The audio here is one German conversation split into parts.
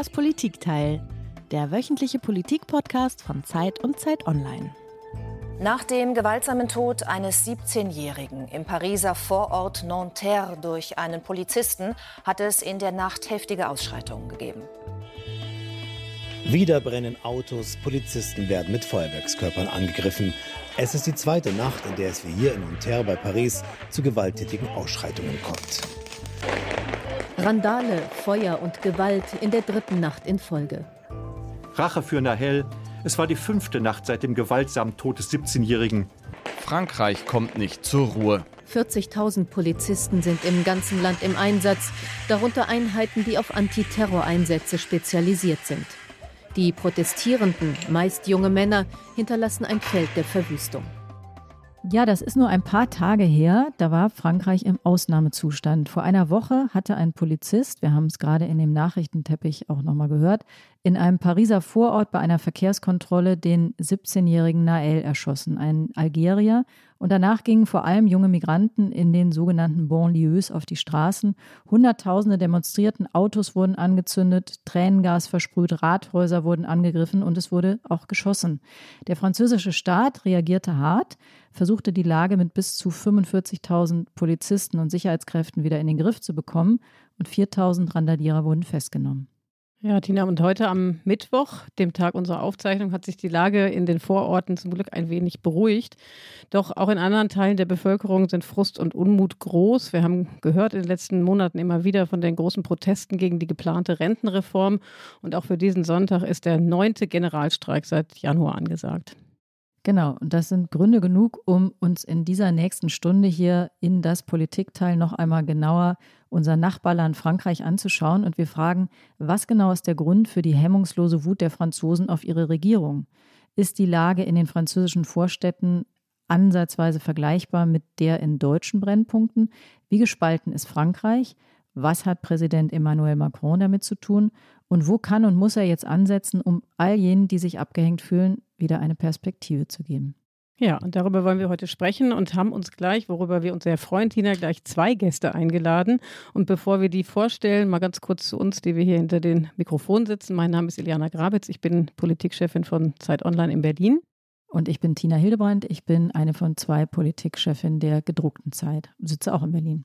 Das Politikteil, der wöchentliche Politikpodcast von Zeit und Zeit Online. Nach dem gewaltsamen Tod eines 17-Jährigen im Pariser Vorort Nanterre durch einen Polizisten hat es in der Nacht heftige Ausschreitungen gegeben. Wieder brennen Autos, Polizisten werden mit Feuerwerkskörpern angegriffen. Es ist die zweite Nacht, in der es wie hier in Nanterre bei Paris zu gewalttätigen Ausschreitungen kommt. Randale, Feuer und Gewalt in der dritten Nacht in Folge. Rache für Nahel. Es war die fünfte Nacht seit dem gewaltsamen Tod des 17-Jährigen. Frankreich kommt nicht zur Ruhe. 40.000 Polizisten sind im ganzen Land im Einsatz, darunter Einheiten, die auf Antiterroreinsätze spezialisiert sind. Die Protestierenden, meist junge Männer, hinterlassen ein Feld der Verwüstung. Ja, das ist nur ein paar Tage her. Da war Frankreich im Ausnahmezustand. Vor einer Woche hatte ein Polizist, wir haben es gerade in dem Nachrichtenteppich auch nochmal gehört, in einem Pariser Vorort bei einer Verkehrskontrolle den 17-jährigen Nael erschossen, ein Algerier. Und danach gingen vor allem junge Migranten in den sogenannten Banlieues auf die Straßen. Hunderttausende demonstrierten, Autos wurden angezündet, Tränengas versprüht, Rathäuser wurden angegriffen und es wurde auch geschossen. Der französische Staat reagierte hart, versuchte die Lage mit bis zu 45.000 Polizisten und Sicherheitskräften wieder in den Griff zu bekommen und 4.000 Randalierer wurden festgenommen. Ja, Tina, und heute am Mittwoch, dem Tag unserer Aufzeichnung, hat sich die Lage in den Vororten zum Glück ein wenig beruhigt. Doch auch in anderen Teilen der Bevölkerung sind Frust und Unmut groß. Wir haben gehört in den letzten Monaten immer wieder von den großen Protesten gegen die geplante Rentenreform. Und auch für diesen Sonntag ist der neunte Generalstreik seit Januar angesagt. Genau, und das sind Gründe genug, um uns in dieser nächsten Stunde hier in das Politikteil noch einmal genauer unser Nachbarland Frankreich anzuschauen. Und wir fragen, was genau ist der Grund für die hemmungslose Wut der Franzosen auf ihre Regierung? Ist die Lage in den französischen Vorstädten ansatzweise vergleichbar mit der in deutschen Brennpunkten? Wie gespalten ist Frankreich? Was hat Präsident Emmanuel Macron damit zu tun? Und wo kann und muss er jetzt ansetzen, um all jenen, die sich abgehängt fühlen, wieder eine Perspektive zu geben? Ja, und darüber wollen wir heute sprechen und haben uns gleich, worüber wir uns sehr freuen, Tina, gleich zwei Gäste eingeladen. Und bevor wir die vorstellen, mal ganz kurz zu uns, die wir hier hinter den Mikrofonen sitzen. Mein Name ist Iliana Grabitz, ich bin Politikchefin von Zeit Online in Berlin. Und ich bin Tina Hildebrandt, ich bin eine von zwei Politikchefinnen der gedruckten Zeit, sitze auch in Berlin.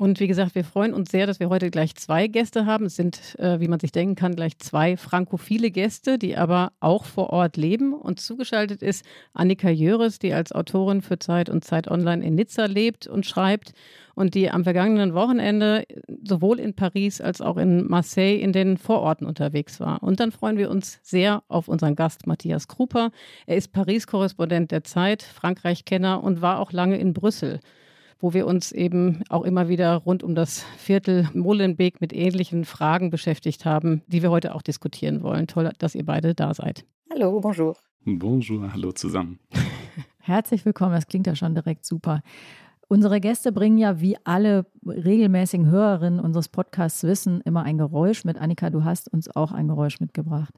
Und wie gesagt, wir freuen uns sehr, dass wir heute gleich zwei Gäste haben. Es sind, äh, wie man sich denken kann, gleich zwei frankophile Gäste, die aber auch vor Ort leben. Und zugeschaltet ist Annika Jöres, die als Autorin für Zeit und Zeit Online in Nizza lebt und schreibt und die am vergangenen Wochenende sowohl in Paris als auch in Marseille in den Vororten unterwegs war. Und dann freuen wir uns sehr auf unseren Gast Matthias Kruper. Er ist Paris-Korrespondent der Zeit, Frankreich-Kenner und war auch lange in Brüssel wo wir uns eben auch immer wieder rund um das Viertel Molenbeek mit ähnlichen Fragen beschäftigt haben, die wir heute auch diskutieren wollen. Toll, dass ihr beide da seid. Hallo, bonjour. Bonjour, hallo zusammen. Herzlich willkommen, das klingt ja schon direkt super. Unsere Gäste bringen ja, wie alle regelmäßigen Hörerinnen unseres Podcasts wissen, immer ein Geräusch mit. Annika, du hast uns auch ein Geräusch mitgebracht.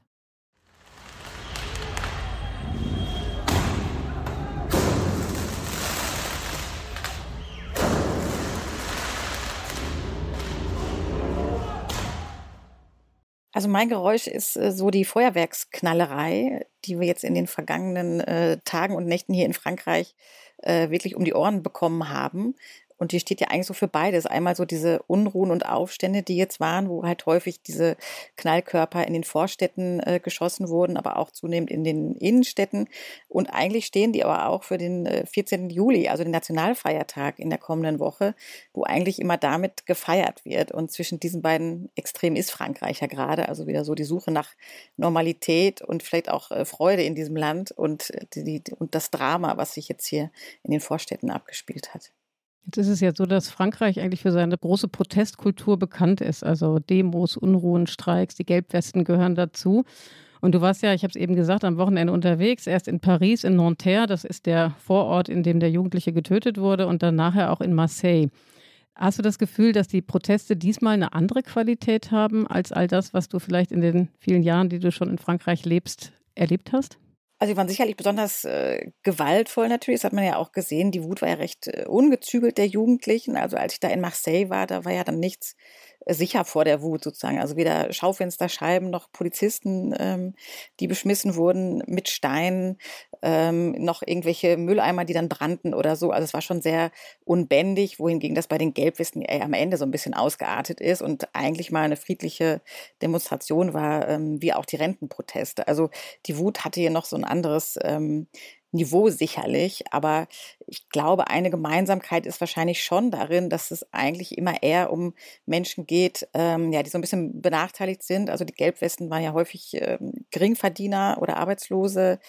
Also mein Geräusch ist äh, so die Feuerwerksknallerei, die wir jetzt in den vergangenen äh, Tagen und Nächten hier in Frankreich äh, wirklich um die Ohren bekommen haben. Und die steht ja eigentlich so für beides. Einmal so diese Unruhen und Aufstände, die jetzt waren, wo halt häufig diese Knallkörper in den Vorstädten äh, geschossen wurden, aber auch zunehmend in den Innenstädten. Und eigentlich stehen die aber auch für den äh, 14. Juli, also den Nationalfeiertag in der kommenden Woche, wo eigentlich immer damit gefeiert wird. Und zwischen diesen beiden Extremen ist Frankreich ja gerade. Also wieder so die Suche nach Normalität und vielleicht auch äh, Freude in diesem Land und, äh, die, und das Drama, was sich jetzt hier in den Vorstädten abgespielt hat. Jetzt ist es ja so, dass Frankreich eigentlich für seine große Protestkultur bekannt ist. Also Demos, Unruhen, Streiks, die Gelbwesten gehören dazu. Und du warst ja, ich habe es eben gesagt, am Wochenende unterwegs, erst in Paris, in Nanterre, das ist der Vorort, in dem der Jugendliche getötet wurde, und dann nachher auch in Marseille. Hast du das Gefühl, dass die Proteste diesmal eine andere Qualität haben als all das, was du vielleicht in den vielen Jahren, die du schon in Frankreich lebst, erlebt hast? Also sie waren sicherlich besonders äh, gewaltvoll natürlich, das hat man ja auch gesehen. Die Wut war ja recht äh, ungezügelt der Jugendlichen. Also als ich da in Marseille war, da war ja dann nichts sicher vor der Wut sozusagen. Also weder Schaufensterscheiben noch Polizisten, ähm, die beschmissen wurden mit Steinen, ähm, noch irgendwelche Mülleimer, die dann brannten oder so. Also es war schon sehr unbändig, wohingegen das bei den Gelbwesten äh, am Ende so ein bisschen ausgeartet ist und eigentlich mal eine friedliche Demonstration war, ähm, wie auch die Rentenproteste. Also die Wut hatte hier noch so ein anderes ähm, Niveau sicherlich, aber ich glaube, eine Gemeinsamkeit ist wahrscheinlich schon darin, dass es eigentlich immer eher um Menschen geht, ähm, ja, die so ein bisschen benachteiligt sind. Also die Gelbwesten waren ja häufig ähm, Geringverdiener oder Arbeitslose.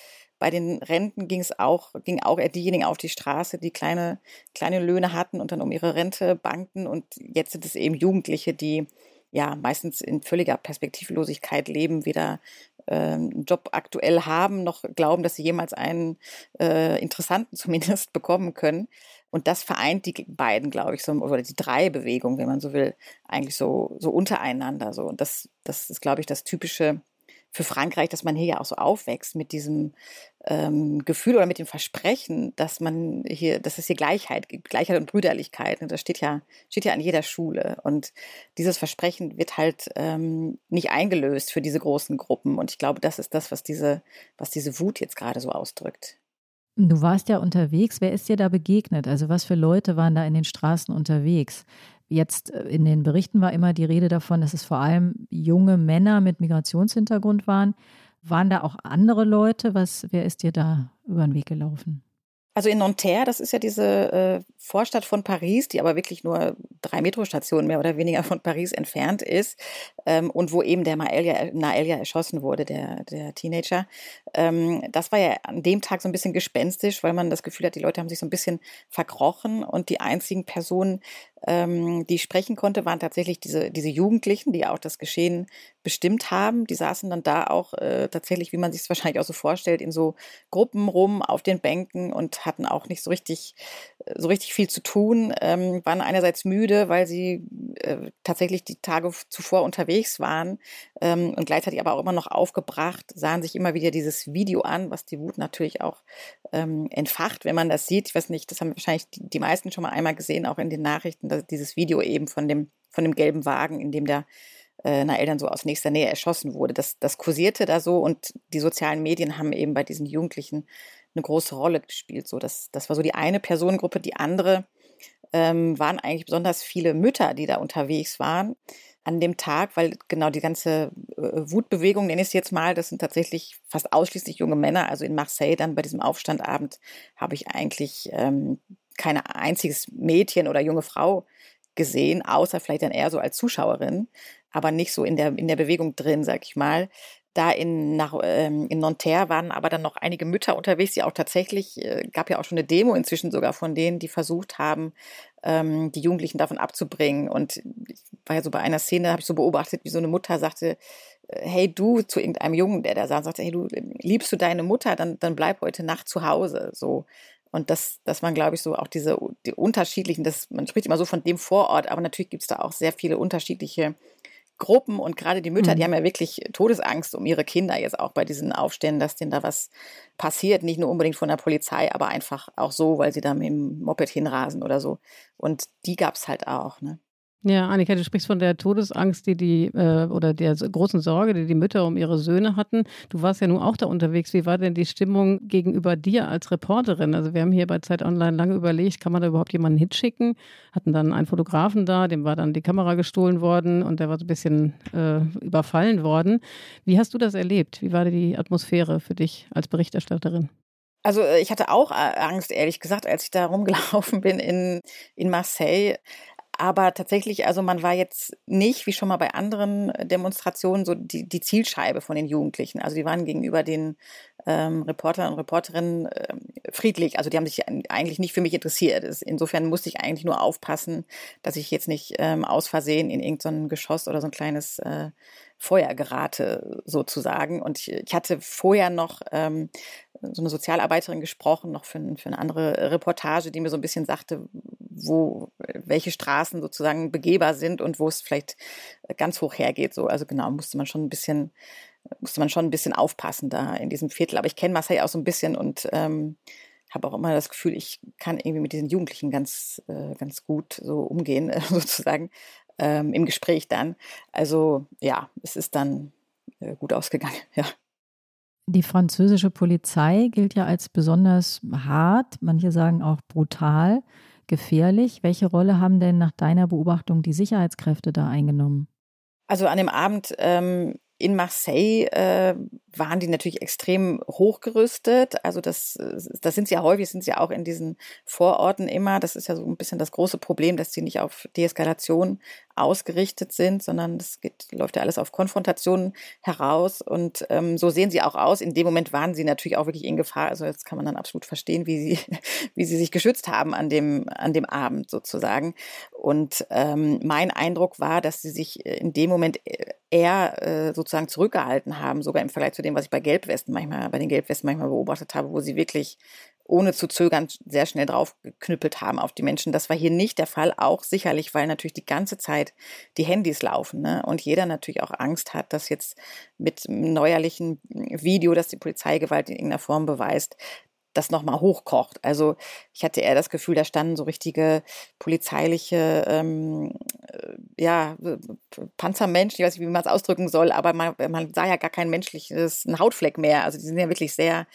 Bei den Renten ging es auch, ging auch eher diejenigen auf die Straße, die kleine, kleine Löhne hatten und dann um ihre Rente bankten. Und jetzt sind es eben Jugendliche, die ja meistens in völliger Perspektivlosigkeit leben, weder äh, einen Job aktuell haben, noch glauben, dass sie jemals einen äh, interessanten zumindest bekommen können. Und das vereint die beiden, glaube ich, so, oder die drei Bewegungen, wenn man so will, eigentlich so, so untereinander. So. Und das, das ist, glaube ich, das typische für Frankreich, dass man hier ja auch so aufwächst mit diesem ähm, Gefühl oder mit dem Versprechen, dass man hier, dass es hier Gleichheit gibt, Gleichheit und Brüderlichkeit. Und das steht ja, steht ja an jeder Schule. Und dieses Versprechen wird halt ähm, nicht eingelöst für diese großen Gruppen. Und ich glaube, das ist das, was diese, was diese Wut jetzt gerade so ausdrückt. Du warst ja unterwegs. Wer ist dir da begegnet? Also was für Leute waren da in den Straßen unterwegs? Jetzt äh, in den Berichten war immer die Rede davon, dass es vor allem junge Männer mit Migrationshintergrund waren. Waren da auch andere Leute? Was, wer ist dir da über den Weg gelaufen? Also in Nanterre, das ist ja diese äh, Vorstadt von Paris, die aber wirklich nur drei Metrostationen mehr oder weniger von Paris entfernt ist ähm, und wo eben der Naelia, Naelia erschossen wurde, der, der Teenager. Ähm, das war ja an dem Tag so ein bisschen gespenstisch, weil man das Gefühl hat, die Leute haben sich so ein bisschen verkrochen und die einzigen Personen, ähm, die sprechen konnte, waren tatsächlich diese, diese Jugendlichen, die auch das Geschehen bestimmt haben. Die saßen dann da auch äh, tatsächlich, wie man sich es wahrscheinlich auch so vorstellt, in so Gruppen rum auf den Bänken und hatten auch nicht so richtig, so richtig viel zu tun, ähm, waren einerseits müde, weil sie äh, tatsächlich die Tage zuvor unterwegs waren ähm, und gleichzeitig aber auch immer noch aufgebracht, sahen sich immer wieder dieses Video an, was die Wut natürlich auch ähm, entfacht, wenn man das sieht. Ich weiß nicht, das haben wahrscheinlich die, die meisten schon mal einmal gesehen, auch in den Nachrichten, dieses Video eben von dem, von dem gelben Wagen, in dem der äh, Nael dann so aus nächster Nähe erschossen wurde. Das, das kursierte da so und die sozialen Medien haben eben bei diesen Jugendlichen eine große Rolle gespielt. So, das, das war so die eine Personengruppe. Die andere ähm, waren eigentlich besonders viele Mütter, die da unterwegs waren an dem Tag, weil genau die ganze äh, Wutbewegung, nenne ich es jetzt mal, das sind tatsächlich fast ausschließlich junge Männer. Also in Marseille dann bei diesem Aufstandabend habe ich eigentlich ähm, kein einziges Mädchen oder junge Frau gesehen, außer vielleicht dann eher so als Zuschauerin, aber nicht so in der, in der Bewegung drin, sag ich mal. Da in, nach, ähm, in Nanterre waren aber dann noch einige Mütter unterwegs, die auch tatsächlich, äh, gab ja auch schon eine Demo inzwischen sogar von denen, die versucht haben, ähm, die Jugendlichen davon abzubringen. Und ich war ja so bei einer Szene, habe ich so beobachtet, wie so eine Mutter sagte, äh, hey du, zu irgendeinem Jungen, der da saß, sagte, hey du, liebst du deine Mutter, dann, dann bleib heute Nacht zu Hause. So. Und das, das waren, glaube ich, so auch diese die unterschiedlichen, das, man spricht immer so von dem Vorort, aber natürlich gibt es da auch sehr viele unterschiedliche Gruppen und gerade die Mütter, mhm. die haben ja wirklich Todesangst um ihre Kinder jetzt auch bei diesen Aufständen, dass denen da was passiert, nicht nur unbedingt von der Polizei, aber einfach auch so, weil sie da mit dem Moped hinrasen oder so. Und die gab es halt auch. Ne? Ja, Annika, du sprichst von der Todesangst, die die äh, oder der großen Sorge, die die Mütter um ihre Söhne hatten. Du warst ja nun auch da unterwegs. Wie war denn die Stimmung gegenüber dir als Reporterin? Also wir haben hier bei Zeit Online lange überlegt, kann man da überhaupt jemanden hinschicken? Hatten dann einen Fotografen da, dem war dann die Kamera gestohlen worden und der war so ein bisschen äh, überfallen worden. Wie hast du das erlebt? Wie war die Atmosphäre für dich als Berichterstatterin? Also äh, ich hatte auch äh, Angst, ehrlich gesagt, als ich da rumgelaufen bin in, in Marseille. Aber tatsächlich, also man war jetzt nicht, wie schon mal bei anderen Demonstrationen, so die, die Zielscheibe von den Jugendlichen. Also die waren gegenüber den ähm, Reporter und Reporterinnen äh, friedlich. Also die haben sich eigentlich nicht für mich interessiert. Insofern musste ich eigentlich nur aufpassen, dass ich jetzt nicht ähm, aus Versehen in irgendein so Geschoss oder so ein kleines äh, Feuer gerate, sozusagen. Und ich, ich hatte vorher noch ähm, so eine Sozialarbeiterin gesprochen, noch für, für eine andere Reportage, die mir so ein bisschen sagte, wo, welche Straßen sozusagen begehbar sind und wo es vielleicht ganz hoch hergeht. So, also genau, musste man schon ein bisschen musste man schon ein bisschen aufpassen da in diesem Viertel. Aber ich kenne Marseille auch so ein bisschen und ähm, habe auch immer das Gefühl, ich kann irgendwie mit diesen Jugendlichen ganz, äh, ganz gut so umgehen, äh, sozusagen, ähm, im Gespräch dann. Also ja, es ist dann äh, gut ausgegangen, ja. Die französische Polizei gilt ja als besonders hart, manche sagen auch brutal, gefährlich. Welche Rolle haben denn nach deiner Beobachtung die Sicherheitskräfte da eingenommen? Also an dem Abend ähm, in Marseille äh, waren die natürlich extrem hochgerüstet. Also das, das sind sie ja häufig, sind sie auch in diesen Vororten immer. Das ist ja so ein bisschen das große Problem, dass sie nicht auf Deeskalation ausgerichtet sind, sondern geht, läuft ja alles auf Konfrontation heraus. Und ähm, so sehen sie auch aus. In dem Moment waren sie natürlich auch wirklich in Gefahr. Also jetzt kann man dann absolut verstehen, wie sie, wie sie sich geschützt haben an dem, an dem Abend sozusagen. Und ähm, mein Eindruck war, dass sie sich in dem Moment eher äh, sozusagen zurückgehalten haben, sogar im Vergleich zu dem, was ich bei Gelbwesten manchmal, bei den Gelbwesten manchmal beobachtet habe, wo sie wirklich ohne zu zögern sehr schnell draufgeknüppelt haben auf die Menschen. Das war hier nicht der Fall, auch sicherlich, weil natürlich die ganze Zeit die Handys laufen ne? und jeder natürlich auch Angst hat, dass jetzt mit neuerlichen Video, das die Polizeigewalt in irgendeiner Form beweist, das nochmal hochkocht. Also ich hatte eher das Gefühl, da standen so richtige polizeiliche, ähm, äh, ja, Panzermenschen, ich weiß nicht, wie man es ausdrücken soll, aber man, man sah ja gar kein menschliches ein Hautfleck mehr. Also die sind ja wirklich sehr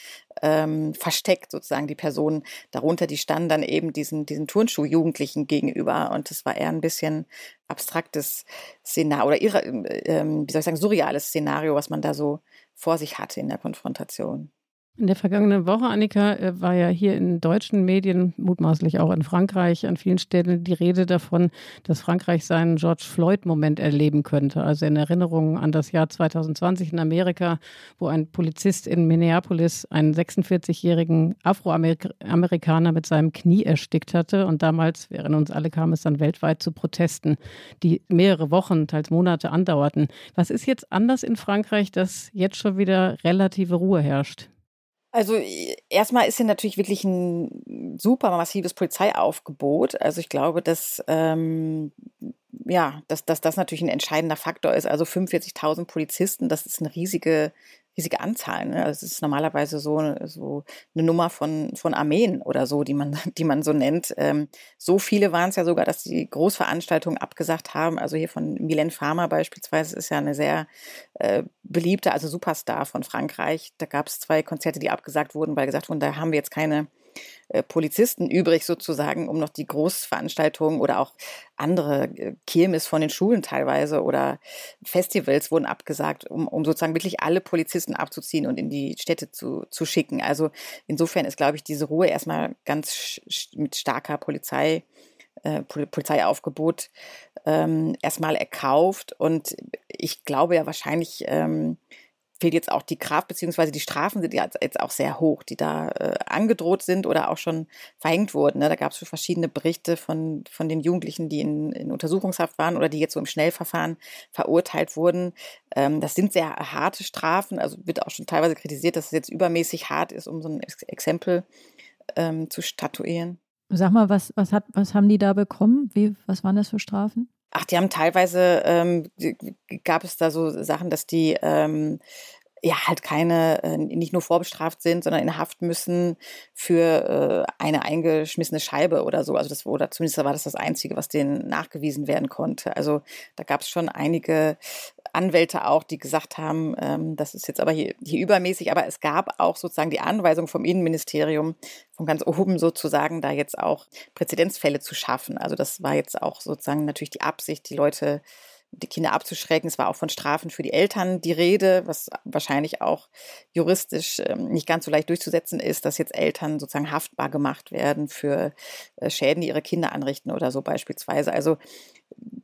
ähm, versteckt, sozusagen, die Personen darunter, die standen dann eben diesen, diesen Turnschuh-Jugendlichen gegenüber und das war eher ein bisschen abstraktes Szenario oder ihre, ähm, wie soll ich sagen, surreales Szenario, was man da so vor sich hatte in der Konfrontation. In der vergangenen Woche, Annika, äh, war ja hier in deutschen Medien, mutmaßlich auch in Frankreich, an vielen Stellen die Rede davon, dass Frankreich seinen George Floyd-Moment erleben könnte. Also in Erinnerung an das Jahr 2020 in Amerika, wo ein Polizist in Minneapolis einen 46-jährigen Afroamerikaner mit seinem Knie erstickt hatte. Und damals, während uns alle kam es dann weltweit zu Protesten, die mehrere Wochen, teils Monate andauerten. Was ist jetzt anders in Frankreich, dass jetzt schon wieder relative Ruhe herrscht? Also erstmal ist hier natürlich wirklich ein super massives Polizeiaufgebot. Also ich glaube, dass ähm, ja, dass, dass das natürlich ein entscheidender Faktor ist. Also 45.000 Polizisten, das ist eine riesige riesige Anzahl. Ne? Also es ist normalerweise so, so eine Nummer von, von Armeen oder so, die man, die man so nennt. Ähm, so viele waren es ja sogar, dass die Großveranstaltungen abgesagt haben. Also hier von Milen Farmer beispielsweise ist ja eine sehr äh, beliebte, also Superstar von Frankreich. Da gab es zwei Konzerte, die abgesagt wurden, weil gesagt wurden, da haben wir jetzt keine äh, Polizisten übrig sozusagen, um noch die Großveranstaltungen oder auch andere äh, Kirmes von den Schulen teilweise oder Festivals wurden abgesagt, um, um sozusagen wirklich alle Polizisten abzuziehen und in die Städte zu, zu schicken. Also insofern ist, glaube ich, diese Ruhe erstmal ganz mit starker Polizei äh, Polizeiaufgebot ähm, erstmal erkauft. Und ich glaube ja wahrscheinlich ähm, fehlt jetzt auch die Kraft, beziehungsweise die Strafen sind ja jetzt auch sehr hoch, die da äh, angedroht sind oder auch schon verhängt wurden. Ne? Da gab es verschiedene Berichte von, von den Jugendlichen, die in, in Untersuchungshaft waren oder die jetzt so im Schnellverfahren verurteilt wurden. Ähm, das sind sehr harte Strafen, also wird auch schon teilweise kritisiert, dass es jetzt übermäßig hart ist, um so ein Exempel ähm, zu statuieren. Sag mal, was, was, hat, was haben die da bekommen? Wie, was waren das für Strafen? Ach, die haben teilweise, ähm, gab es da so Sachen, dass die ähm, ja halt keine, äh, nicht nur vorbestraft sind, sondern in Haft müssen für äh, eine eingeschmissene Scheibe oder so. Also das oder zumindest war das das Einzige, was denen nachgewiesen werden konnte. Also da gab es schon einige Anwälte auch, die gesagt haben, ähm, das ist jetzt aber hier, hier übermäßig, aber es gab auch sozusagen die Anweisung vom Innenministerium, von ganz oben sozusagen, da jetzt auch Präzedenzfälle zu schaffen. Also das war jetzt auch sozusagen natürlich die Absicht, die Leute die Kinder abzuschrecken. Es war auch von Strafen für die Eltern die Rede, was wahrscheinlich auch juristisch ähm, nicht ganz so leicht durchzusetzen ist, dass jetzt Eltern sozusagen haftbar gemacht werden für äh, Schäden, die ihre Kinder anrichten oder so beispielsweise. Also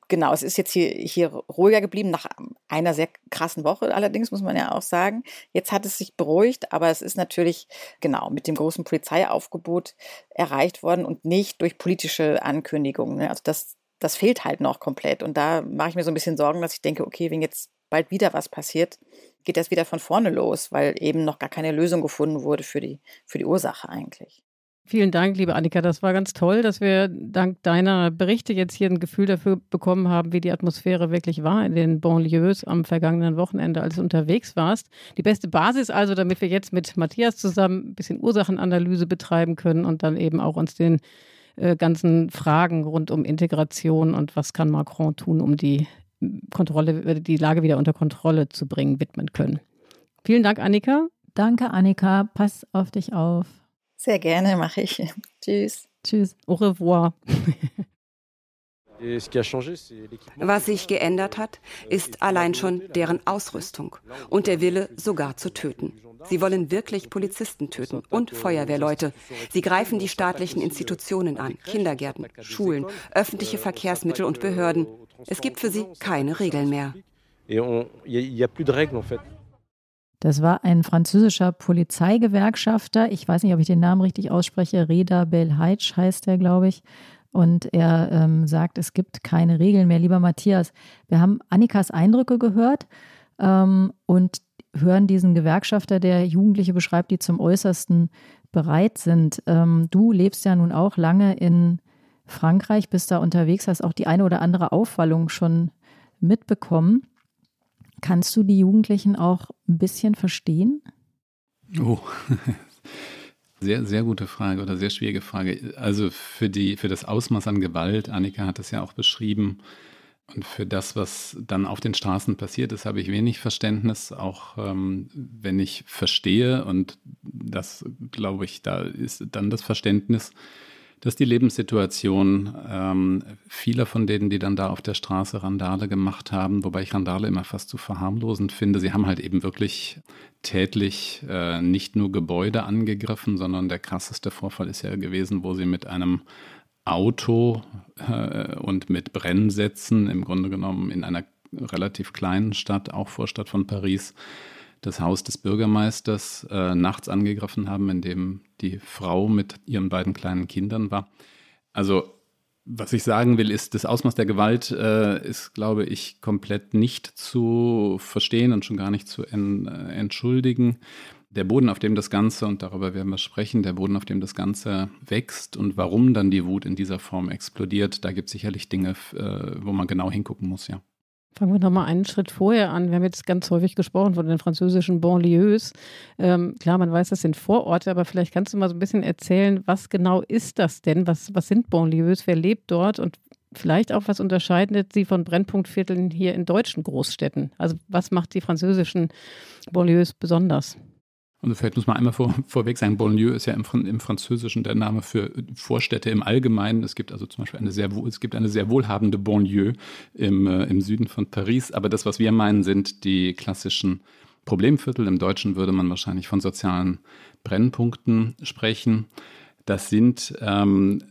genau, es ist jetzt hier, hier ruhiger geblieben, nach einer sehr krassen Woche allerdings, muss man ja auch sagen. Jetzt hat es sich beruhigt, aber es ist natürlich genau mit dem großen Polizeiaufgebot erreicht worden und nicht durch politische Ankündigungen. Ne? Also das, das fehlt halt noch komplett. Und da mache ich mir so ein bisschen Sorgen, dass ich denke, okay, wenn jetzt bald wieder was passiert, geht das wieder von vorne los, weil eben noch gar keine Lösung gefunden wurde für die, für die Ursache eigentlich. Vielen Dank, liebe Annika. Das war ganz toll, dass wir dank deiner Berichte jetzt hier ein Gefühl dafür bekommen haben, wie die Atmosphäre wirklich war in den Banlieues am vergangenen Wochenende, als du unterwegs warst. Die beste Basis also, damit wir jetzt mit Matthias zusammen ein bisschen Ursachenanalyse betreiben können und dann eben auch uns den äh, ganzen Fragen rund um Integration und was kann Macron tun, um die Kontrolle, die Lage wieder unter Kontrolle zu bringen, widmen können. Vielen Dank, Annika. Danke, Annika. Pass auf dich auf. Sehr gerne, mache ich. Tschüss. Tschüss. Au revoir. Was sich geändert hat, ist allein schon deren Ausrüstung und der Wille, sogar zu töten. Sie wollen wirklich Polizisten töten und Feuerwehrleute. Sie greifen die staatlichen Institutionen an, Kindergärten, Schulen, öffentliche Verkehrsmittel und Behörden. Es gibt für sie keine Regeln mehr. Das war ein französischer Polizeigewerkschafter. Ich weiß nicht, ob ich den Namen richtig ausspreche. Reda Belheitsch heißt er, glaube ich. Und er ähm, sagt, es gibt keine Regeln mehr. Lieber Matthias, wir haben Annikas Eindrücke gehört ähm, und hören diesen Gewerkschafter, der Jugendliche beschreibt, die zum Äußersten bereit sind. Ähm, du lebst ja nun auch lange in Frankreich, bist da unterwegs, hast auch die eine oder andere Aufwallung schon mitbekommen. Kannst du die Jugendlichen auch ein bisschen verstehen? Oh, sehr, sehr gute Frage oder sehr schwierige Frage. Also für, die, für das Ausmaß an Gewalt, Annika hat es ja auch beschrieben, und für das, was dann auf den Straßen passiert ist, habe ich wenig Verständnis, auch ähm, wenn ich verstehe, und das glaube ich, da ist dann das Verständnis, dass die Lebenssituation ähm, vieler von denen, die dann da auf der Straße Randale gemacht haben, wobei ich Randale immer fast zu verharmlosend finde, sie haben halt eben wirklich tätlich äh, nicht nur Gebäude angegriffen, sondern der krasseste Vorfall ist ja gewesen, wo sie mit einem Auto äh, und mit Brennsätzen im Grunde genommen in einer relativ kleinen Stadt, auch Vorstadt von Paris, das Haus des Bürgermeisters äh, nachts angegriffen haben, in dem die Frau mit ihren beiden kleinen Kindern war. Also was ich sagen will, ist, das Ausmaß der Gewalt äh, ist, glaube ich, komplett nicht zu verstehen und schon gar nicht zu en, äh, entschuldigen. Der Boden, auf dem das Ganze, und darüber werden wir sprechen, der Boden, auf dem das Ganze wächst und warum dann die Wut in dieser Form explodiert, da gibt es sicherlich Dinge, äh, wo man genau hingucken muss, ja. Fangen wir nochmal einen Schritt vorher an. Wir haben jetzt ganz häufig gesprochen von den französischen Banlieues. Ähm, klar, man weiß, das sind Vororte, aber vielleicht kannst du mal so ein bisschen erzählen, was genau ist das denn? Was, was sind Banlieues? Wer lebt dort? Und vielleicht auch, was unterscheidet sie von Brennpunktvierteln hier in deutschen Großstädten? Also was macht die französischen Banlieues besonders? Und vielleicht muss man einmal vor, vorweg sagen, Bonlieu ist ja im, im, Französischen der Name für Vorstädte im Allgemeinen. Es gibt also zum Beispiel eine sehr, es gibt eine sehr wohlhabende Bonlieu im, äh, im Süden von Paris. Aber das, was wir meinen, sind die klassischen Problemviertel. Im Deutschen würde man wahrscheinlich von sozialen Brennpunkten sprechen. Das sind ähm,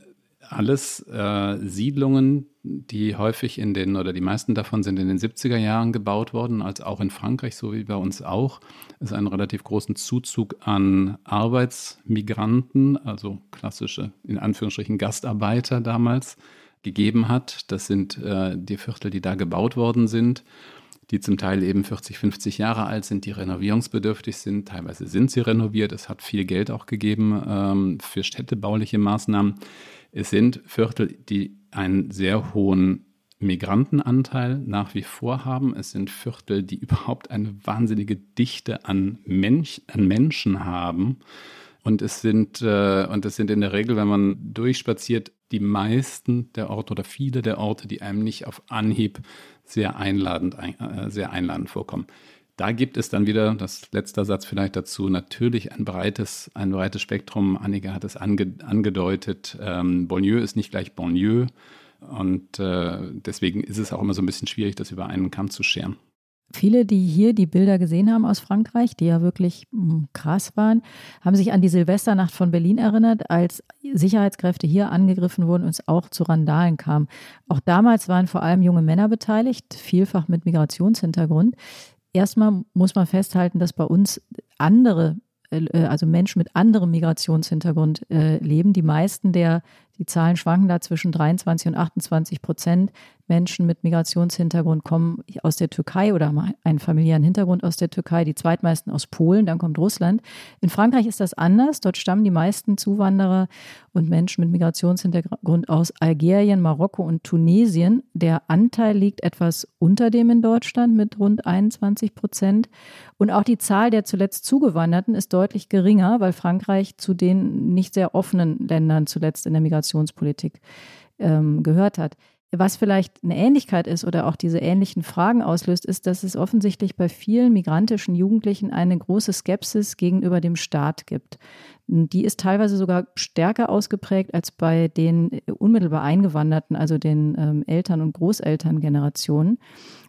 alles äh, Siedlungen, die häufig in den, oder die meisten davon sind in den 70er Jahren gebaut worden, als auch in Frankreich, so wie bei uns auch, es einen relativ großen Zuzug an Arbeitsmigranten, also klassische, in Anführungsstrichen, Gastarbeiter damals gegeben hat. Das sind äh, die Viertel, die da gebaut worden sind die zum Teil eben 40, 50 Jahre alt sind, die renovierungsbedürftig sind. Teilweise sind sie renoviert. Es hat viel Geld auch gegeben ähm, für städtebauliche Maßnahmen. Es sind Viertel, die einen sehr hohen Migrantenanteil nach wie vor haben. Es sind Viertel, die überhaupt eine wahnsinnige Dichte an, Mensch, an Menschen haben. Und es sind, äh, und es sind in der Regel, wenn man durchspaziert, die meisten der Orte oder viele der Orte, die einem nicht auf Anhieb sehr einladend, äh, sehr einladend vorkommen. Da gibt es dann wieder, das letzte Satz vielleicht dazu, natürlich ein breites, ein breites Spektrum. Annika hat es ange, angedeutet. Ähm, Bonlieu ist nicht gleich Bonlieu. Und äh, deswegen ist es auch immer so ein bisschen schwierig, das über einen Kamm zu scheren. Viele, die hier die Bilder gesehen haben aus Frankreich, die ja wirklich hm, krass waren, haben sich an die Silvesternacht von Berlin erinnert, als Sicherheitskräfte hier angegriffen wurden und es auch zu Randalen kam. Auch damals waren vor allem junge Männer beteiligt, vielfach mit Migrationshintergrund erstmal muss man festhalten, dass bei uns andere, äh, also Menschen mit anderem Migrationshintergrund äh, leben. Die meisten der, Die Zahlen schwanken da zwischen 23 und 28 Prozent. Menschen mit Migrationshintergrund kommen aus der Türkei oder haben einen familiären Hintergrund aus der Türkei, die zweitmeisten aus Polen, dann kommt Russland. In Frankreich ist das anders. Dort stammen die meisten Zuwanderer und Menschen mit Migrationshintergrund aus Algerien, Marokko und Tunesien. Der Anteil liegt etwas unter dem in Deutschland mit rund 21 Prozent. Und auch die Zahl der zuletzt Zugewanderten ist deutlich geringer, weil Frankreich zu den nicht sehr offenen Ländern zuletzt in der Migrationspolitik ähm, gehört hat. Was vielleicht eine Ähnlichkeit ist oder auch diese ähnlichen Fragen auslöst, ist, dass es offensichtlich bei vielen migrantischen Jugendlichen eine große Skepsis gegenüber dem Staat gibt. Die ist teilweise sogar stärker ausgeprägt als bei den unmittelbar Eingewanderten, also den ähm, Eltern- und Großelterngenerationen.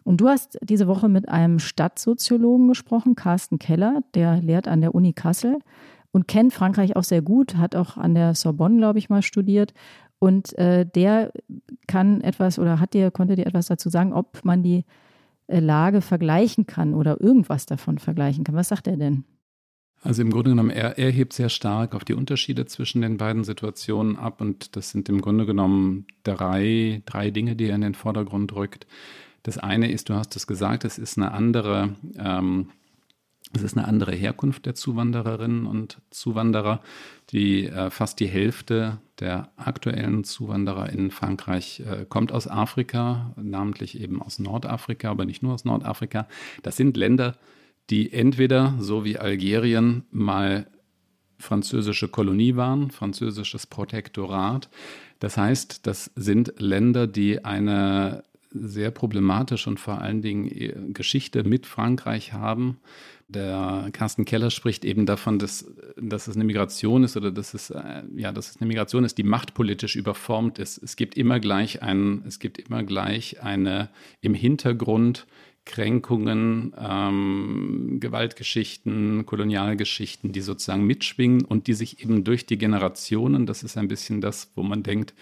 Und du hast diese Woche mit einem Stadtsoziologen gesprochen, Carsten Keller, der lehrt an der Uni Kassel und kennt Frankreich auch sehr gut, hat auch an der Sorbonne, glaube ich, mal studiert und äh, der kann etwas oder hat dir, konnte dir etwas dazu sagen, ob man die äh, Lage vergleichen kann oder irgendwas davon vergleichen kann. Was sagt er denn? Also im Grunde genommen, er, er hebt sehr stark auf die Unterschiede zwischen den beiden Situationen ab und das sind im Grunde genommen drei, drei Dinge, die er in den Vordergrund rückt. Das eine ist, du hast es gesagt, es ist eine andere ähm, es ist eine andere Herkunft der Zuwandererinnen und Zuwanderer. Die äh, fast die Hälfte der aktuellen Zuwanderer in Frankreich äh, kommt aus Afrika, namentlich eben aus Nordafrika, aber nicht nur aus Nordafrika. Das sind Länder, die entweder, so wie Algerien, mal französische Kolonie waren, französisches Protektorat. Das heißt, das sind Länder, die eine sehr problematische und vor allen Dingen äh, Geschichte mit Frankreich haben der Carsten Keller spricht eben davon, dass, dass es eine Migration ist oder dass es, äh, ja, dass es eine Migration ist, die machtpolitisch überformt ist. Es gibt immer gleich ein, es gibt immer gleich eine im Hintergrund Kränkungen, ähm, Gewaltgeschichten, Kolonialgeschichten, die sozusagen mitschwingen und die sich eben durch die Generationen, das ist ein bisschen das, wo man denkt,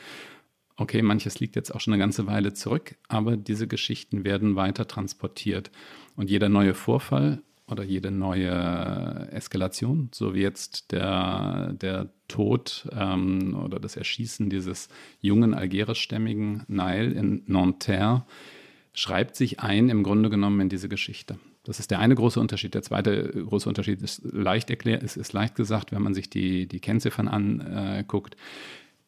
okay, manches liegt jetzt auch schon eine ganze Weile zurück, aber diese Geschichten werden weiter transportiert. Und jeder neue Vorfall oder jede neue Eskalation, so wie jetzt der, der Tod ähm, oder das Erschießen dieses jungen algerischstämmigen Nile in Nanterre, schreibt sich ein im Grunde genommen in diese Geschichte. Das ist der eine große Unterschied. Der zweite große Unterschied ist leicht erklärt, ist, ist leicht gesagt, wenn man sich die, die Kennziffern anguckt.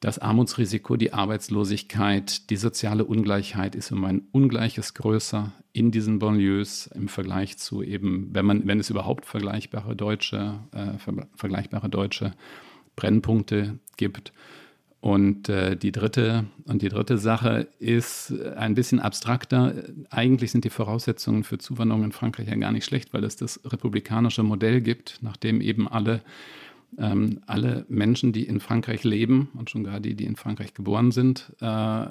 Das Armutsrisiko, die Arbeitslosigkeit, die soziale Ungleichheit ist um ein Ungleiches größer in diesen Banlieues im Vergleich zu eben, wenn man, wenn es überhaupt vergleichbare deutsche, äh, ver vergleichbare deutsche Brennpunkte gibt. Und äh, die dritte und die dritte Sache ist ein bisschen abstrakter. Eigentlich sind die Voraussetzungen für Zuwanderung in Frankreich ja gar nicht schlecht, weil es das republikanische Modell gibt, nachdem eben alle ähm, alle Menschen, die in Frankreich leben und schon gar die, die in Frankreich geboren sind, äh,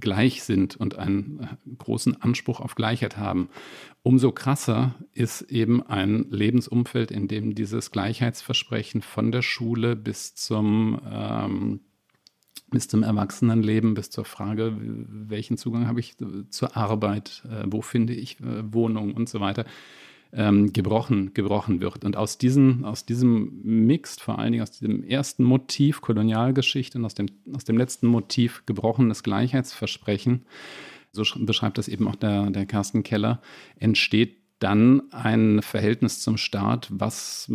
gleich sind und einen äh, großen Anspruch auf Gleichheit haben. Umso krasser ist eben ein Lebensumfeld, in dem dieses Gleichheitsversprechen von der Schule bis zum, ähm, bis zum Erwachsenenleben, bis zur Frage, welchen Zugang habe ich zur Arbeit, äh, wo finde ich äh, Wohnung und so weiter, ähm, gebrochen, gebrochen wird. Und aus, diesen, aus diesem Mix, vor allen Dingen aus diesem ersten Motiv Kolonialgeschichte und aus dem, aus dem letzten Motiv gebrochenes Gleichheitsversprechen, so beschreibt das eben auch der, der Carsten Keller, entsteht dann ein Verhältnis zum Staat, was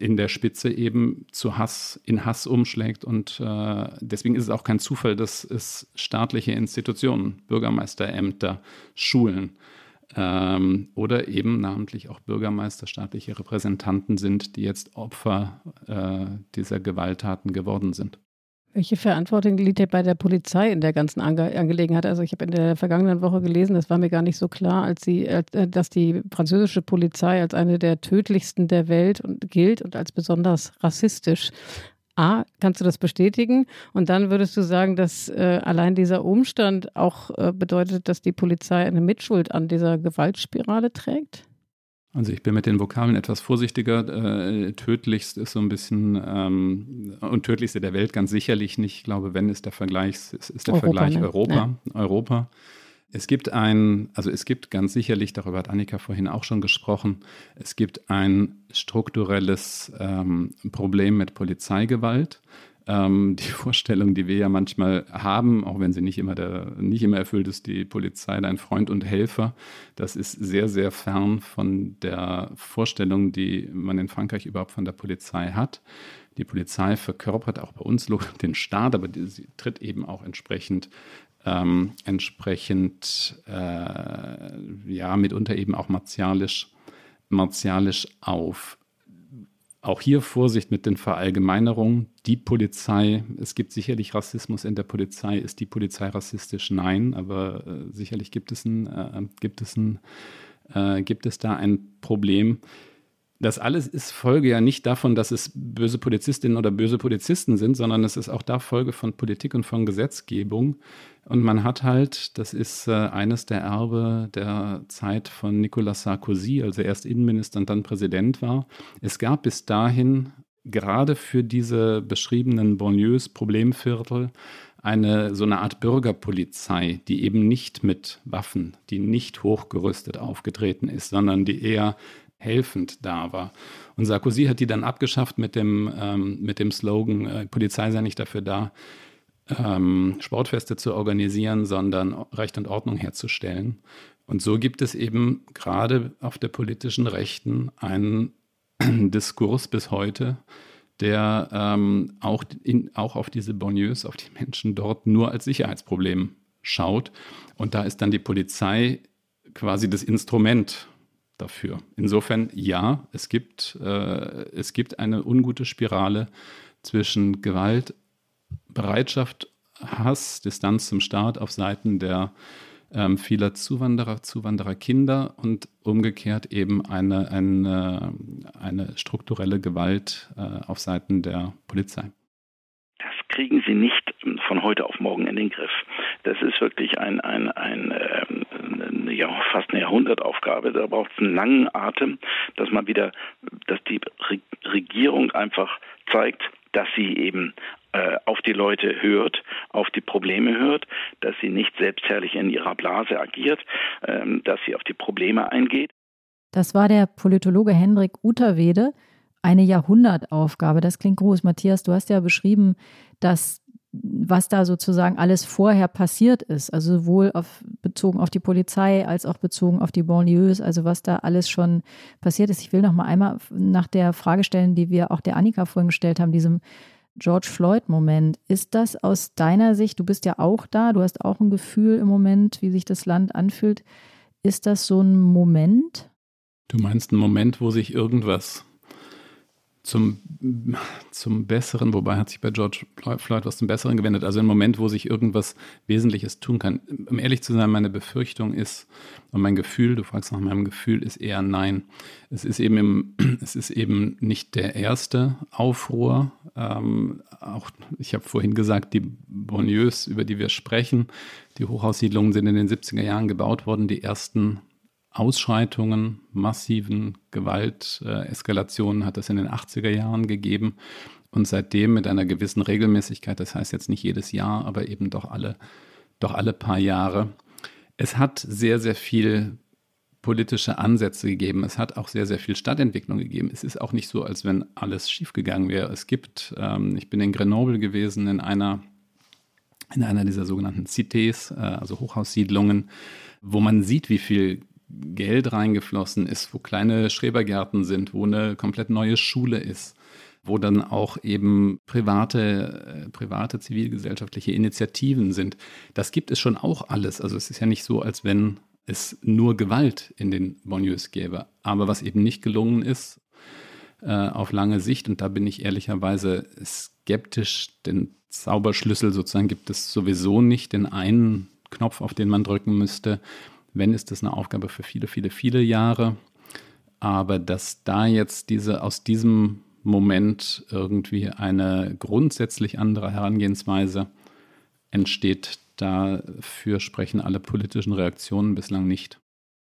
in der Spitze eben zu Hass, in Hass umschlägt. Und äh, deswegen ist es auch kein Zufall, dass es staatliche Institutionen, Bürgermeisterämter, Schulen, ähm, oder eben namentlich auch Bürgermeister, staatliche Repräsentanten sind, die jetzt Opfer äh, dieser Gewalttaten geworden sind. Welche Verantwortung liegt bei der Polizei in der ganzen Ange Angelegenheit? Also ich habe in der vergangenen Woche gelesen, das war mir gar nicht so klar, als sie, äh, dass die französische Polizei als eine der tödlichsten der Welt und gilt und als besonders rassistisch. A, kannst du das bestätigen? Und dann würdest du sagen, dass äh, allein dieser Umstand auch äh, bedeutet, dass die Polizei eine Mitschuld an dieser Gewaltspirale trägt? Also ich bin mit den Vokabeln etwas vorsichtiger. Äh, tödlichst ist so ein bisschen ähm, und tödlichste der Welt ganz sicherlich nicht. Ich glaube, wenn ist der Vergleich, ist, ist der Europa, Vergleich ne? Europa. Ja. Europa. Es gibt ein, also es gibt ganz sicherlich, darüber hat Annika vorhin auch schon gesprochen, es gibt ein strukturelles ähm, Problem mit Polizeigewalt. ähm, die Vorstellung, die wir ja manchmal haben, auch wenn sie nicht immer, der, nicht immer erfüllt ist, die Polizei dein Freund und Helfer, das ist sehr, sehr fern von der Vorstellung, die man in Frankreich überhaupt von der Polizei hat. Die Polizei verkörpert auch bei uns den Staat, aber sie tritt eben auch entsprechend ähm, entsprechend äh, ja mitunter eben auch martialisch, martialisch auf. Auch hier Vorsicht mit den Verallgemeinerungen. Die Polizei, es gibt sicherlich Rassismus in der Polizei. Ist die Polizei rassistisch? Nein, aber äh, sicherlich gibt es, ein, äh, gibt, es ein, äh, gibt es da ein Problem. Das alles ist Folge ja nicht davon, dass es böse Polizistinnen oder böse Polizisten sind, sondern es ist auch da Folge von Politik und von Gesetzgebung. Und man hat halt, das ist äh, eines der Erbe der Zeit von Nicolas Sarkozy, als er erst Innenminister und dann Präsident war. Es gab bis dahin gerade für diese beschriebenen Banlieues, Problemviertel, eine so eine Art Bürgerpolizei, die eben nicht mit Waffen, die nicht hochgerüstet aufgetreten ist, sondern die eher helfend da war. Und Sarkozy hat die dann abgeschafft mit dem, ähm, mit dem Slogan, äh, Polizei sei nicht dafür da, ähm, Sportfeste zu organisieren, sondern Recht und Ordnung herzustellen. Und so gibt es eben gerade auf der politischen Rechten einen Diskurs bis heute, der ähm, auch, in, auch auf diese Bonnieus, auf die Menschen dort nur als Sicherheitsproblem schaut. Und da ist dann die Polizei quasi das Instrument dafür. Insofern ja, es gibt, äh, es gibt eine ungute Spirale zwischen Gewalt, Bereitschaft, Hass, Distanz zum Staat auf Seiten der ähm, vieler Zuwanderer, Zuwandererkinder und umgekehrt eben eine, eine, eine strukturelle Gewalt äh, auf Seiten der Polizei. Das kriegen Sie nicht von heute auf morgen in den Griff. Das ist wirklich ein, ein, ein, ähm, ja, fast eine Jahrhundertaufgabe. Da braucht es einen langen Atem, dass man wieder, dass die Regierung einfach zeigt, dass sie eben äh, auf die Leute hört, auf die Probleme hört, dass sie nicht selbstherrlich in ihrer Blase agiert, ähm, dass sie auf die Probleme eingeht. Das war der Politologe Hendrik Uterwede. Eine Jahrhundertaufgabe, das klingt groß. Matthias, du hast ja beschrieben, dass was da sozusagen alles vorher passiert ist, also sowohl auf, bezogen auf die Polizei als auch bezogen auf die Banlieues, also was da alles schon passiert ist. Ich will noch mal einmal nach der Frage stellen, die wir auch der Annika vorhin gestellt haben, diesem George Floyd-Moment. Ist das aus deiner Sicht, du bist ja auch da, du hast auch ein Gefühl im Moment, wie sich das Land anfühlt. Ist das so ein Moment? Du meinst einen Moment, wo sich irgendwas zum, zum Besseren, wobei hat sich bei George Floyd was zum Besseren gewendet. Also ein Moment, wo sich irgendwas Wesentliches tun kann. Um ehrlich zu sein, meine Befürchtung ist, und mein Gefühl, du fragst nach meinem Gefühl, ist eher nein. Es ist eben, im, es ist eben nicht der erste Aufruhr. Ähm, auch, ich habe vorhin gesagt, die Bonlieus, über die wir sprechen, die Hochhaussiedlungen sind in den 70er Jahren gebaut worden. Die ersten Ausschreitungen, massiven Gewalteskalationen hat es in den 80er Jahren gegeben und seitdem mit einer gewissen Regelmäßigkeit, das heißt jetzt nicht jedes Jahr, aber eben doch alle, doch alle paar Jahre. Es hat sehr, sehr viel politische Ansätze gegeben. Es hat auch sehr, sehr viel Stadtentwicklung gegeben. Es ist auch nicht so, als wenn alles schiefgegangen wäre. Es gibt, ähm, ich bin in Grenoble gewesen, in einer, in einer dieser sogenannten Cités, äh, also Hochhaussiedlungen, wo man sieht, wie viel Geld reingeflossen ist, wo kleine Schrebergärten sind, wo eine komplett neue Schule ist, wo dann auch eben private, äh, private zivilgesellschaftliche Initiativen sind. Das gibt es schon auch alles. Also es ist ja nicht so, als wenn es nur Gewalt in den Bonnieus gäbe. Aber was eben nicht gelungen ist, äh, auf lange Sicht, und da bin ich ehrlicherweise skeptisch, den Zauberschlüssel sozusagen gibt es sowieso nicht, den einen Knopf, auf den man drücken müsste. Wenn, ist das eine Aufgabe für viele, viele, viele Jahre. Aber dass da jetzt diese aus diesem Moment irgendwie eine grundsätzlich andere Herangehensweise entsteht, dafür sprechen alle politischen Reaktionen bislang nicht.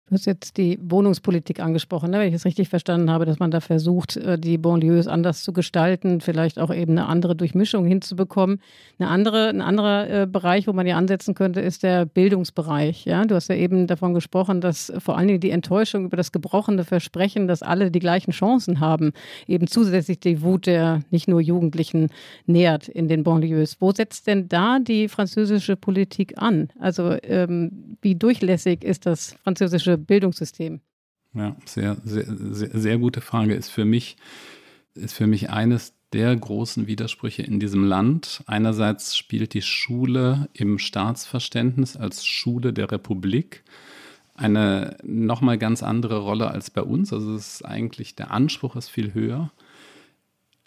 Du hast jetzt die Wohnungspolitik angesprochen, ne? wenn ich es richtig verstanden habe, dass man da versucht, äh, die Banlieues anders zu gestalten, vielleicht auch eben eine andere Durchmischung hinzubekommen. Eine andere, ein anderer äh, Bereich, wo man ja ansetzen könnte, ist der Bildungsbereich. Ja? Du hast ja eben davon gesprochen, dass vor allen Dingen die Enttäuschung über das gebrochene Versprechen, dass alle die gleichen Chancen haben, eben zusätzlich die Wut der nicht nur Jugendlichen nährt in den Banlieues. Wo setzt denn da die französische Politik an? Also ähm, wie durchlässig ist das französische Bildungssystem? Ja, sehr, sehr, sehr, sehr gute Frage. Ist für mich, ist für mich eines der großen Widersprüche in diesem Land. Einerseits spielt die Schule im Staatsverständnis als Schule der Republik eine nochmal ganz andere Rolle als bei uns. Also es ist eigentlich der Anspruch ist viel höher.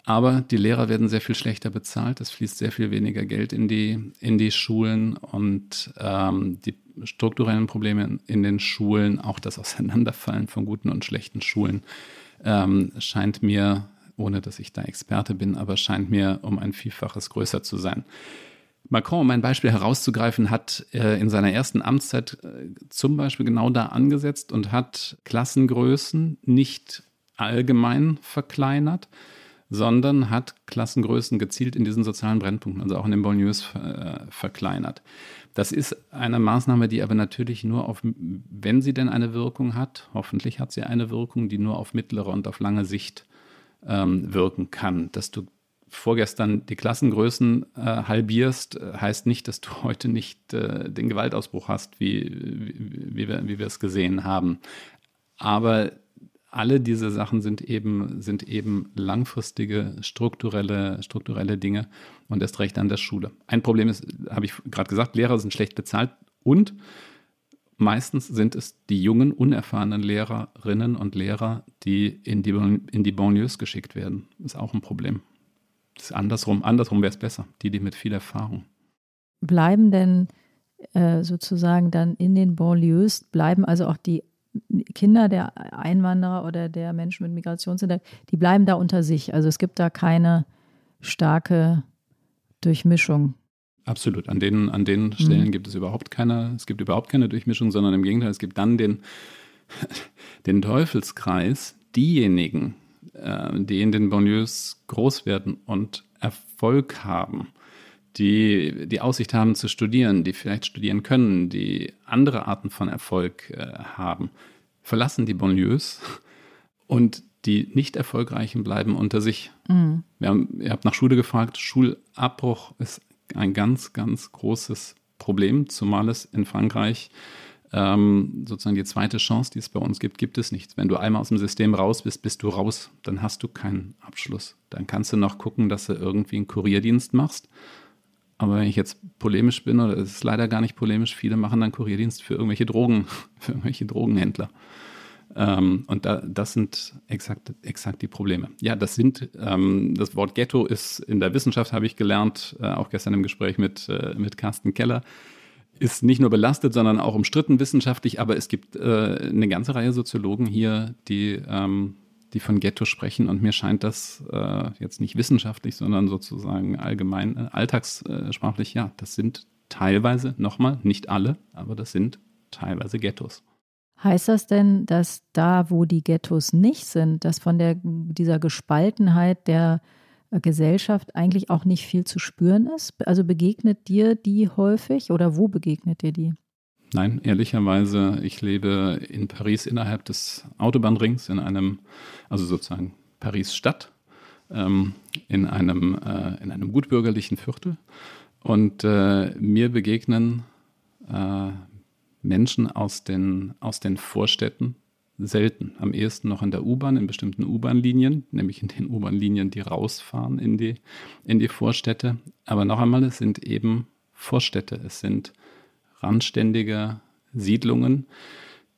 Aber die Lehrer werden sehr viel schlechter bezahlt. Es fließt sehr viel weniger Geld in die, in die Schulen und ähm, die strukturellen Probleme in den Schulen, auch das Auseinanderfallen von guten und schlechten Schulen, ähm, scheint mir, ohne dass ich da Experte bin, aber scheint mir um ein Vielfaches größer zu sein. Macron, um ein Beispiel herauszugreifen, hat äh, in seiner ersten Amtszeit äh, zum Beispiel genau da angesetzt und hat Klassengrößen nicht allgemein verkleinert, sondern hat Klassengrößen gezielt in diesen sozialen Brennpunkten, also auch in den Banlieues, äh, verkleinert. Das ist eine Maßnahme, die aber natürlich nur auf, wenn sie denn eine Wirkung hat, hoffentlich hat sie eine Wirkung, die nur auf mittlere und auf lange Sicht ähm, wirken kann. Dass du vorgestern die Klassengrößen äh, halbierst, äh, heißt nicht, dass du heute nicht äh, den Gewaltausbruch hast, wie, wie, wie, wir, wie wir es gesehen haben. Aber alle diese Sachen sind eben, sind eben langfristige strukturelle, strukturelle Dinge und erst recht an der Schule. Ein Problem ist, habe ich gerade gesagt, Lehrer sind schlecht bezahlt und meistens sind es die jungen, unerfahrenen Lehrerinnen und Lehrer, die in die, in die Banlieues geschickt werden. Ist auch ein Problem. Das ist andersrum. Andersrum wäre es besser. Die, die mit viel Erfahrung. Bleiben denn äh, sozusagen dann in den Banlieues, bleiben also auch die Kinder der Einwanderer oder der Menschen mit Migrationshintergrund, die bleiben da unter sich. Also es gibt da keine starke Durchmischung. Absolut. An den, an den mhm. Stellen mhm. gibt es überhaupt keine, es gibt überhaupt keine Durchmischung, sondern im Gegenteil, es gibt dann den, den Teufelskreis, diejenigen, äh, die in den Banlieues groß werden und Erfolg haben, die die Aussicht haben zu studieren, die vielleicht studieren können, die andere Arten von Erfolg äh, haben, verlassen die Banlieues und die nicht erfolgreichen bleiben unter sich. Mhm. Wir haben, ihr habt nach Schule gefragt, Schulabbruch ist ein ganz, ganz großes Problem, zumal es in Frankreich ähm, sozusagen die zweite Chance, die es bei uns gibt, gibt es nicht. Wenn du einmal aus dem System raus bist, bist du raus, dann hast du keinen Abschluss. Dann kannst du noch gucken, dass du irgendwie einen Kurierdienst machst aber wenn ich jetzt polemisch bin, oder es ist leider gar nicht polemisch, viele machen dann Kurierdienst für irgendwelche Drogen, für irgendwelche Drogenhändler. Ähm, und da, das sind exakt, exakt die Probleme. Ja, das sind, ähm, das Wort Ghetto ist in der Wissenschaft, habe ich gelernt, äh, auch gestern im Gespräch mit, äh, mit Carsten Keller, ist nicht nur belastet, sondern auch umstritten wissenschaftlich, aber es gibt äh, eine ganze Reihe Soziologen hier, die ähm, die von Ghetto sprechen. Und mir scheint das äh, jetzt nicht wissenschaftlich, sondern sozusagen allgemein, äh, alltagssprachlich, ja, das sind teilweise, nochmal, nicht alle, aber das sind teilweise Ghettos. Heißt das denn, dass da, wo die Ghettos nicht sind, dass von der, dieser Gespaltenheit der Gesellschaft eigentlich auch nicht viel zu spüren ist? Also begegnet dir die häufig oder wo begegnet dir die? Nein, ehrlicherweise, ich lebe in Paris innerhalb des Autobahnrings, in einem, also sozusagen Paris-Stadt, ähm, in, einem, äh, in einem gutbürgerlichen Viertel. Und äh, mir begegnen äh, Menschen aus den, aus den Vorstädten selten. Am ehesten noch in der U-Bahn, in bestimmten U-Bahn-Linien, nämlich in den U-Bahn-Linien, die rausfahren in die, in die Vorstädte. Aber noch einmal, es sind eben Vorstädte. Es sind randständige Siedlungen,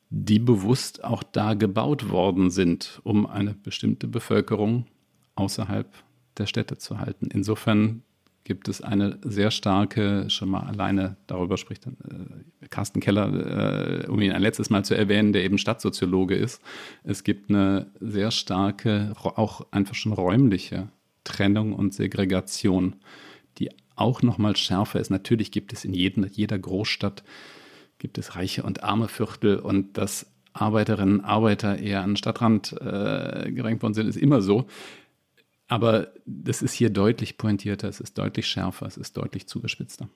die bewusst auch da gebaut worden sind, um eine bestimmte Bevölkerung außerhalb der Städte zu halten. Insofern gibt es eine sehr starke, schon mal alleine darüber spricht äh, Carsten Keller, äh, um ihn ein letztes Mal zu erwähnen, der eben Stadtsoziologe ist. Es gibt eine sehr starke, auch einfach schon räumliche Trennung und Segregation, auch noch mal schärfer ist. Natürlich gibt es in jedem, jeder Großstadt gibt es reiche und arme Viertel und das Arbeiterinnen und Arbeiter eher an den Stadtrand äh, gedrängt worden sind, ist immer so. Aber das ist hier deutlich pointierter, es ist deutlich schärfer, es ist deutlich zugespitzter.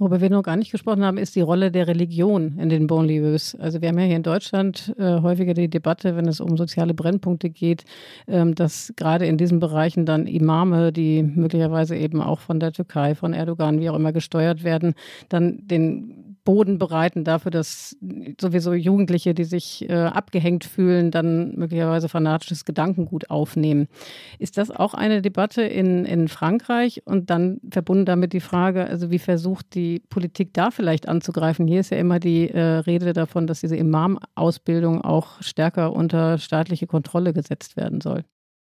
Worüber wir noch gar nicht gesprochen haben, ist die Rolle der Religion in den Bonlieus. Also wir haben ja hier in Deutschland äh, häufiger die Debatte, wenn es um soziale Brennpunkte geht, ähm, dass gerade in diesen Bereichen dann Imame, die möglicherweise eben auch von der Türkei, von Erdogan, wie auch immer gesteuert werden, dann den Boden bereiten dafür, dass sowieso Jugendliche, die sich äh, abgehängt fühlen, dann möglicherweise fanatisches Gedankengut aufnehmen. Ist das auch eine Debatte in, in Frankreich? Und dann verbunden damit die Frage, also wie versucht die Politik da vielleicht anzugreifen? Hier ist ja immer die äh, Rede davon, dass diese Imam-Ausbildung auch stärker unter staatliche Kontrolle gesetzt werden soll.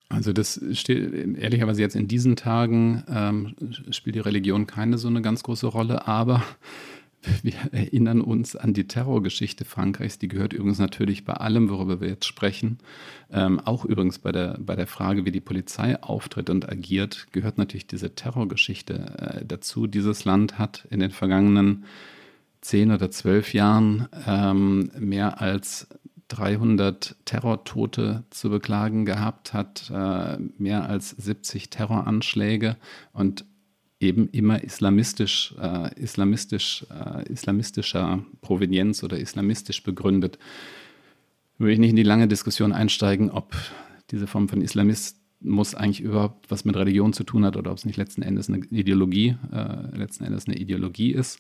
Also das steht ehrlicherweise jetzt in diesen Tagen ähm, spielt die Religion keine so eine ganz große Rolle, aber wir erinnern uns an die Terrorgeschichte Frankreichs, die gehört übrigens natürlich bei allem, worüber wir jetzt sprechen, ähm, auch übrigens bei der, bei der Frage, wie die Polizei auftritt und agiert, gehört natürlich diese Terrorgeschichte äh, dazu. Dieses Land hat in den vergangenen zehn oder zwölf Jahren ähm, mehr als 300 Terrortote zu beklagen gehabt, hat äh, mehr als 70 Terroranschläge und eben immer islamistisch, äh, islamistisch, äh, islamistischer Provenienz oder islamistisch begründet. Würde ich nicht in die lange Diskussion einsteigen, ob diese Form von Islamismus eigentlich überhaupt was mit Religion zu tun hat oder ob es nicht letzten Endes eine Ideologie, äh, letzten Endes eine Ideologie ist.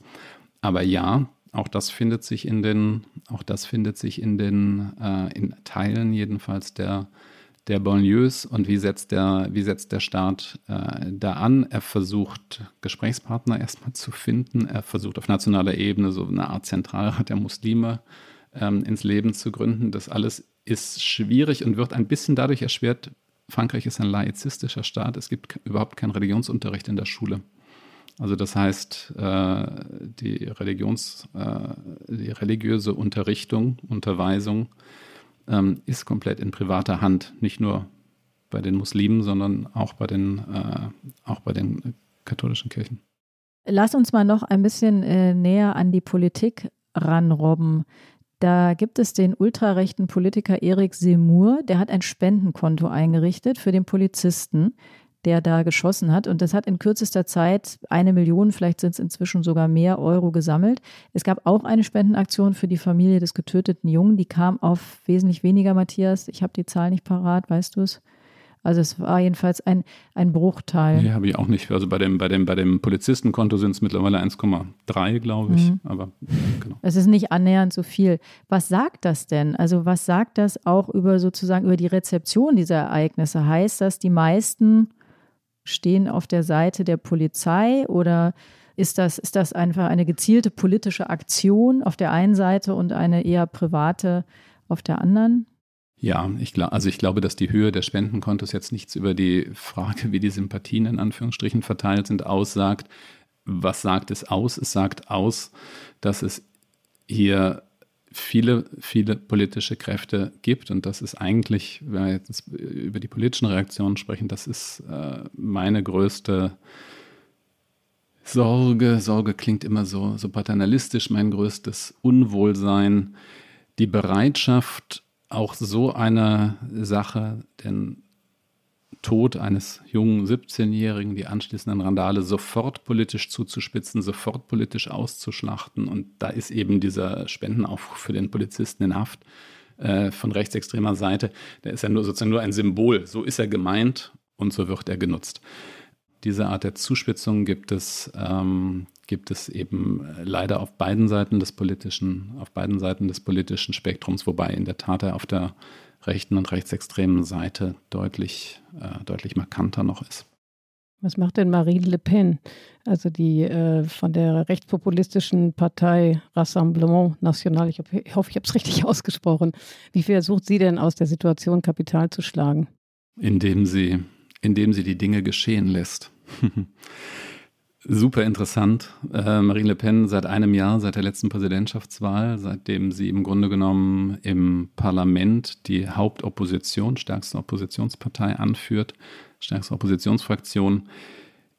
Aber ja, auch das findet sich in den, auch das findet sich in den, äh, in Teilen jedenfalls der der Banlieues und wie setzt der, wie setzt der Staat äh, da an? Er versucht, Gesprächspartner erstmal zu finden. Er versucht auf nationaler Ebene so eine Art Zentralrat der Muslime ähm, ins Leben zu gründen. Das alles ist schwierig und wird ein bisschen dadurch erschwert. Frankreich ist ein laizistischer Staat. Es gibt überhaupt keinen Religionsunterricht in der Schule. Also das heißt, äh, die, Religions, äh, die religiöse Unterrichtung, Unterweisung ähm, ist komplett in privater Hand. Nicht nur bei den Muslimen, sondern auch bei den, äh, auch bei den katholischen Kirchen. Lass uns mal noch ein bisschen äh, näher an die Politik ranrobben. Da gibt es den ultrarechten Politiker Erik Semur, der hat ein Spendenkonto eingerichtet für den Polizisten der da geschossen hat. Und das hat in kürzester Zeit eine Million, vielleicht sind es inzwischen sogar mehr Euro gesammelt. Es gab auch eine Spendenaktion für die Familie des getöteten Jungen. Die kam auf wesentlich weniger, Matthias. Ich habe die Zahl nicht parat, weißt du es? Also es war jedenfalls ein, ein Bruchteil. Nee, habe ich auch nicht. Also bei dem, bei dem, bei dem Polizistenkonto sind es mittlerweile 1,3, glaube ich. Mhm. Aber genau. Es ist nicht annähernd so viel. Was sagt das denn? Also was sagt das auch über sozusagen über die Rezeption dieser Ereignisse? Heißt das, die meisten stehen auf der Seite der Polizei oder ist das, ist das einfach eine gezielte politische Aktion auf der einen Seite und eine eher private auf der anderen? Ja, ich glaube, also ich glaube, dass die Höhe der Spendenkontos jetzt nichts über die Frage, wie die Sympathien in Anführungsstrichen verteilt sind, aussagt. Was sagt es aus? Es sagt aus, dass es hier viele, viele politische Kräfte gibt. Und das ist eigentlich, wenn wir jetzt über die politischen Reaktionen sprechen, das ist äh, meine größte Sorge. Sorge klingt immer so, so paternalistisch, mein größtes Unwohlsein. Die Bereitschaft, auch so eine Sache, denn Tod eines jungen 17-Jährigen, die anschließenden Randale sofort politisch zuzuspitzen, sofort politisch auszuschlachten. Und da ist eben dieser Spendenaufruf für den Polizisten in Haft äh, von rechtsextremer Seite, der ist ja nur sozusagen nur ein Symbol. So ist er gemeint und so wird er genutzt. Diese Art der Zuspitzung gibt es, ähm, gibt es eben leider auf beiden Seiten des politischen, auf beiden Seiten des politischen Spektrums, wobei in der Tat er auf der rechten und rechtsextremen Seite deutlich, äh, deutlich markanter noch ist. Was macht denn Marine Le Pen, also die äh, von der rechtspopulistischen Partei Rassemblement National, ich, hoffe, ich, hoffe, ich habe es richtig ausgesprochen, wie versucht sie denn aus der Situation Kapital zu schlagen? Indem sie, indem sie die Dinge geschehen lässt. Super interessant. Äh, Marine Le Pen seit einem Jahr, seit der letzten Präsidentschaftswahl, seitdem sie im Grunde genommen im Parlament die Hauptopposition, stärkste Oppositionspartei anführt, stärkste Oppositionsfraktion,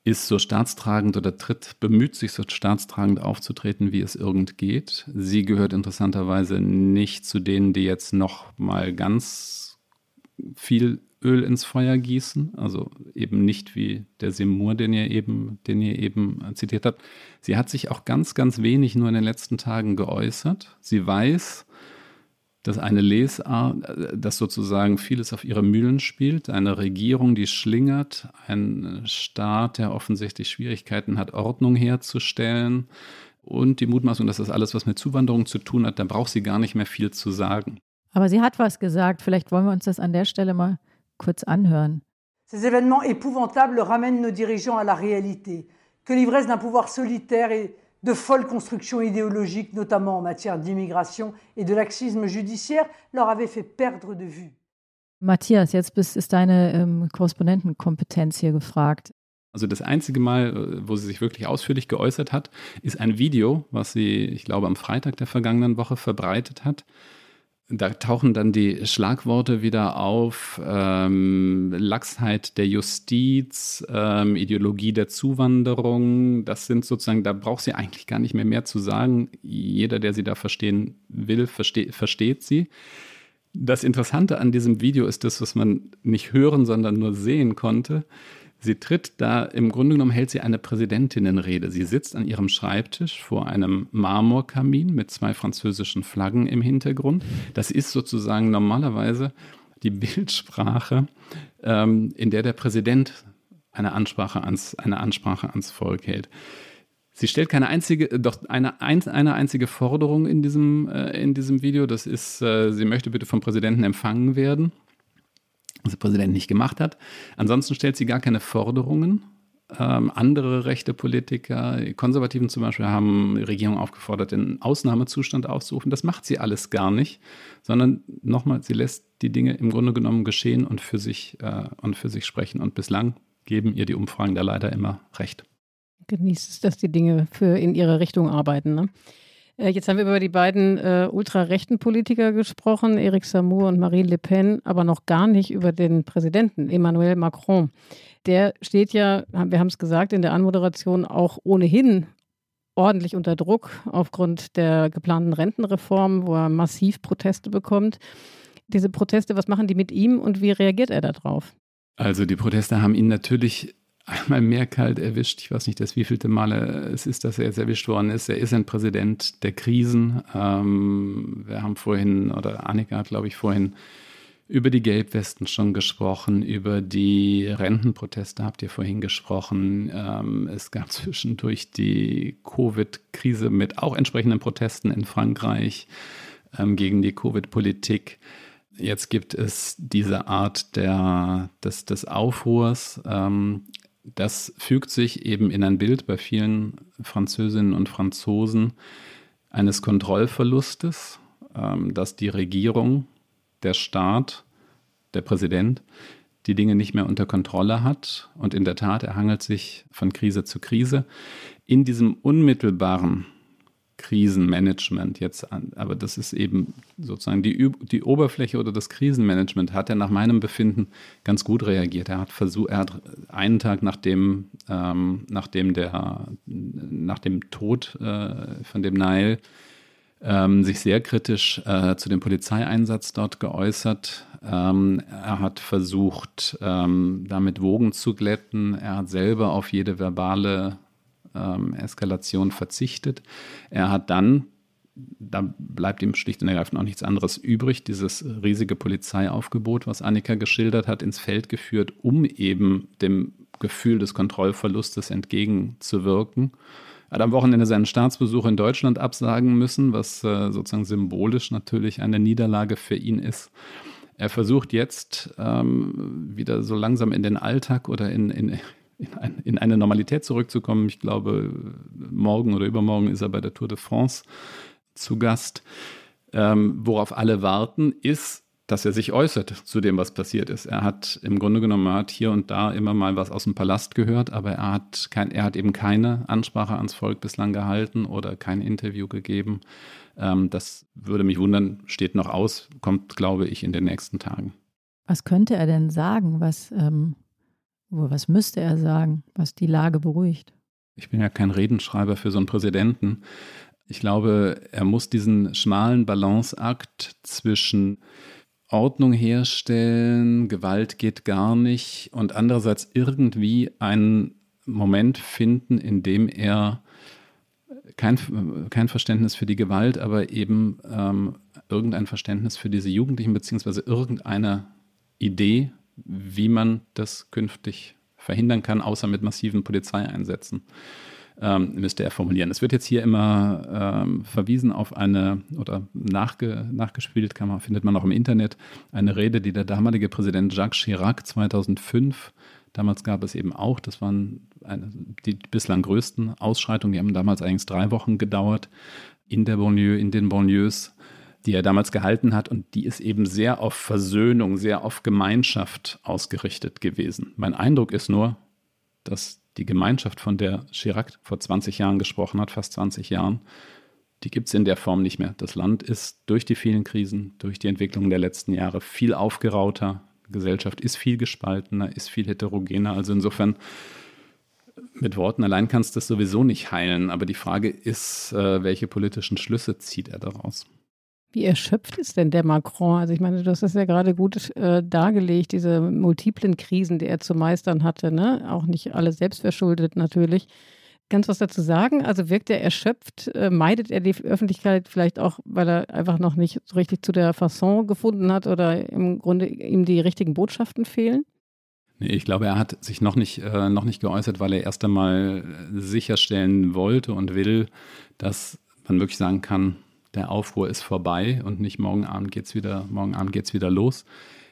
ist so staatstragend oder tritt, bemüht sich so staatstragend aufzutreten, wie es irgend geht. Sie gehört interessanterweise nicht zu denen, die jetzt noch mal ganz viel Öl ins Feuer gießen, also eben nicht wie der Seymour, den ihr eben, den ihr eben zitiert habt. Sie hat sich auch ganz, ganz wenig nur in den letzten Tagen geäußert. Sie weiß, dass eine Lesart, dass sozusagen vieles auf ihre Mühlen spielt, eine Regierung, die schlingert, ein Staat, der offensichtlich Schwierigkeiten hat, Ordnung herzustellen und die Mutmaßung, dass das alles, was mit Zuwanderung zu tun hat, da braucht sie gar nicht mehr viel zu sagen. Aber sie hat was gesagt. Vielleicht wollen wir uns das an der Stelle mal kurz anhören. Ces événements épouvantables ramènent nos dirigeants à la réalité, que l'ivresse d'un pouvoir solitaire et de folles constructions idéologiques, notamment en matière d'immigration et de laxisme judiciaire, leur avaient fait perdre de vue. Matthias, jetzt bist, ist deine ähm, Korrespondentenkompetenz hier gefragt. Also das einzige Mal, äh, wo sie sich wirklich ausführlich geäußert hat, ist ein Video, was sie, ich glaube, am Freitag der vergangenen Woche verbreitet hat, da tauchen dann die Schlagworte wieder auf, ähm, Lachsheit der Justiz, ähm, Ideologie der Zuwanderung. Das sind sozusagen, da braucht sie eigentlich gar nicht mehr mehr zu sagen. Jeder, der sie da verstehen will, verste versteht sie. Das Interessante an diesem Video ist das, was man nicht hören, sondern nur sehen konnte. Sie tritt da, im Grunde genommen hält sie eine Präsidentinnenrede. Sie sitzt an ihrem Schreibtisch vor einem Marmorkamin mit zwei französischen Flaggen im Hintergrund. Das ist sozusagen normalerweise die Bildsprache, ähm, in der der Präsident eine Ansprache ans, eine Ansprache ans Volk hält. Sie stellt keine einzige, doch eine, eine einzige Forderung in diesem, äh, in diesem Video. Das ist, äh, sie möchte bitte vom Präsidenten empfangen werden was der Präsident nicht gemacht hat. Ansonsten stellt sie gar keine Forderungen. Ähm, andere rechte Politiker, Konservativen zum Beispiel, haben die Regierung aufgefordert, den Ausnahmezustand auszurufen. Das macht sie alles gar nicht, sondern nochmal, sie lässt die Dinge im Grunde genommen geschehen und für sich, äh, und für sich sprechen. Und bislang geben ihr die Umfragen da leider immer recht. Genießt es, dass die Dinge für in ihre Richtung arbeiten. Ne? Äh, jetzt haben wir über die beiden äh, ultrarechten Politiker gesprochen, Eric Samour und Marine Le Pen, aber noch gar nicht über den Präsidenten Emmanuel Macron. Der steht ja, wir haben es gesagt, in der Anmoderation auch ohnehin ordentlich unter Druck aufgrund der geplanten Rentenreform, wo er massiv Proteste bekommt. Diese Proteste, was machen die mit ihm und wie reagiert er darauf? Also die Proteste haben ihn natürlich einmal mehr kalt erwischt. Ich weiß nicht, das wievielte Male es ist, dass er jetzt erwischt worden ist. Er ist ein Präsident der Krisen. Ähm, wir haben vorhin, oder Annika hat, glaube ich, vorhin über die Gelbwesten schon gesprochen, über die Rentenproteste habt ihr vorhin gesprochen. Ähm, es gab zwischendurch die Covid-Krise mit auch entsprechenden Protesten in Frankreich ähm, gegen die Covid-Politik. Jetzt gibt es diese Art der, des, des Aufruhrs. Ähm, das fügt sich eben in ein Bild bei vielen Französinnen und Franzosen eines Kontrollverlustes, ähm, dass die Regierung, der Staat, der Präsident die Dinge nicht mehr unter Kontrolle hat. Und in der Tat, er hangelt sich von Krise zu Krise. In diesem unmittelbaren Krisenmanagement jetzt an. Aber das ist eben sozusagen die, die Oberfläche oder das Krisenmanagement hat er nach meinem Befinden ganz gut reagiert. Er hat versucht, er hat einen Tag nachdem, ähm, nachdem der, nach dem Tod äh, von dem Nile ähm, sich sehr kritisch äh, zu dem Polizeieinsatz dort geäußert. Ähm, er hat versucht, ähm, damit Wogen zu glätten. Er hat selber auf jede verbale ähm, Eskalation verzichtet. Er hat dann, da bleibt ihm schlicht und ergreifend auch nichts anderes übrig, dieses riesige Polizeiaufgebot, was Annika geschildert hat, ins Feld geführt, um eben dem Gefühl des Kontrollverlustes entgegenzuwirken. Er hat am Wochenende seinen Staatsbesuch in Deutschland absagen müssen, was äh, sozusagen symbolisch natürlich eine Niederlage für ihn ist. Er versucht jetzt ähm, wieder so langsam in den Alltag oder in, in, in, ein, in, eine Normalität zurückzukommen. Ich glaube, morgen oder übermorgen ist er bei der Tour de France zu Gast. Ähm, worauf alle warten, ist, dass er sich äußert zu dem, was passiert ist. Er hat im Grunde genommen hat hier und da immer mal was aus dem Palast gehört, aber er hat, kein, er hat eben keine Ansprache ans Volk bislang gehalten oder kein Interview gegeben. Ähm, das würde mich wundern, steht noch aus, kommt, glaube ich, in den nächsten Tagen. Was könnte er denn sagen, was ähm, Was müsste er sagen, was die Lage beruhigt? Ich bin ja kein Redenschreiber für so einen Präsidenten. Ich glaube, er muss diesen schmalen Balanceakt zwischen Ordnung herstellen, Gewalt geht gar nicht und andererseits irgendwie einen Moment finden, in dem er kein, kein Verständnis für die Gewalt, aber eben ähm, irgendein Verständnis für diese Jugendlichen, beziehungsweise irgendeine Idee, wie man das künftig verhindern kann, außer mit massiven Polizeieinsätzen ähm, müsste er formulieren. Es wird jetzt hier immer ähm, verwiesen auf eine oder nachge, nachgespielt, man, findet man auch im Internet, eine Rede, die der damalige Präsident Jacques Chirac 2005 Damals gab es eben auch, das waren eine, die bislang größten Ausschreitungen, die haben damals eigentlich drei Wochen gedauert in der Banlieue, in den Banlieues, die er damals gehalten hat. Und die ist eben sehr auf Versöhnung, sehr auf Gemeinschaft ausgerichtet gewesen. Mein Eindruck ist nur, dass die Gemeinschaft, von der Chirac vor 20 Jahren gesprochen hat, fast 20 Jahren, die gibt es in der Form nicht mehr. Das Land ist durch die vielen Krisen, durch die Entwicklung der letzten Jahre viel aufgerauter. Die Gesellschaft ist viel gespaltener, ist viel heterogener. Also insofern, mit Worten allein kannst du das sowieso nicht heilen. Aber die Frage ist, äh, welche politischen Schlüsse zieht er daraus? Wie erschöpft ist denn der Macron? Also ich meine, du hast das ja gerade gut äh, dargelegt, diese multiplen Krisen, die er zu meistern hatte, ne? Auch nicht alle selbstverschuldet natürlich. Kannst du was dazu sagen? Also wirkt er erschöpft? Äh, meidet er die Öffentlichkeit vielleicht auch, weil er einfach noch nicht so richtig zu der Fasson gefunden hat oder im Grunde ihm die richtigen Botschaften fehlen? Nee, ich glaube, er hat sich noch nicht, äh, noch nicht geäußert, weil er erst einmal sicherstellen wollte und will, dass man wirklich sagen kann, der Aufruhr ist vorbei und nicht morgen Abend geht's wieder, morgen Abend geht's wieder los.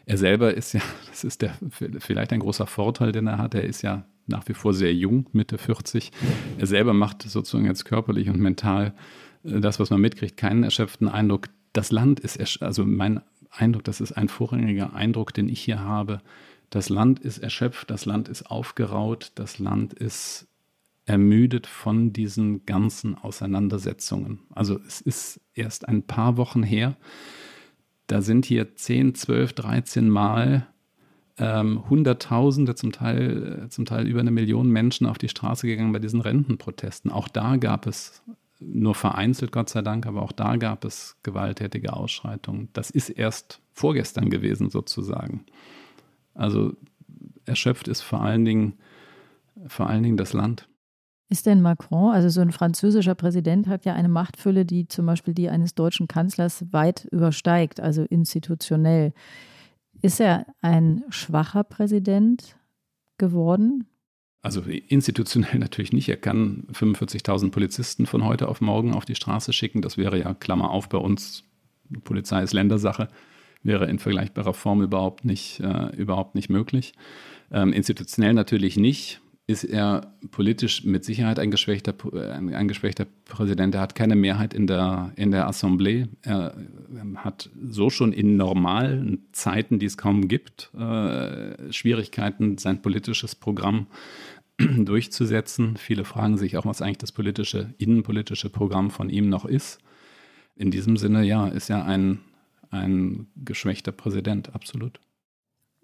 Er selber ist ja, das ist der vielleicht ein großer Vorteil, den er hat. Er ist ja nach wie vor sehr jung, Mitte 40. Er selber macht sozusagen jetzt körperlich und mental äh, das, was man mitkriegt, keinen erschöpften Eindruck. Das Land ist, also mein Eindruck, das ist ein vorrangiger Eindruck, den ich hier habe. Das Land ist erschöpft, das Land ist aufgeraut, das Land ist ermüdet von diesen ganzen Auseinandersetzungen. Also es ist erst ein paar Wochen her, da sind hier 10, 12, 13 Mal ähm, Hunderttausende, zum Teil, zum Teil über eine Million Menschen auf die Straße gegangen bei diesen Rentenprotesten. Auch da gab es nur vereinzelt, Gott sei Dank, aber auch da gab es gewalttätige Ausschreitungen. Das ist erst vorgestern gewesen, sozusagen. Also erschöpft ist vor allen Dingen, vor allen Dingen das Land. Ist denn Macron, also so ein französischer Präsident, hat ja eine Machtfülle, die zum Beispiel die eines deutschen Kanzlers weit übersteigt, also institutionell. Ist er ein schwacher Präsident geworden? Also institutionell natürlich nicht. Er kann 45.000 Polizisten von heute auf morgen auf die Straße schicken. Das wäre ja, Klammer auf, bei uns, Polizei ist Ländersache, wäre in vergleichbarer Form überhaupt nicht, äh, überhaupt nicht möglich. Ähm, institutionell natürlich nicht ist er politisch mit Sicherheit ein geschwächter, ein, geschwächter Präsident. Er hat keine Mehrheit in der, in der Assemblée. Er hat so schon in normalen Zeiten, die es kaum gibt, äh, Schwierigkeiten, sein politisches Programm durchzusetzen. Viele fragen sich auch, was eigentlich das politische, innenpolitische Programm von ihm noch ist. In diesem Sinne, ja, ist er ein, ein geschwächter Präsident, absolut.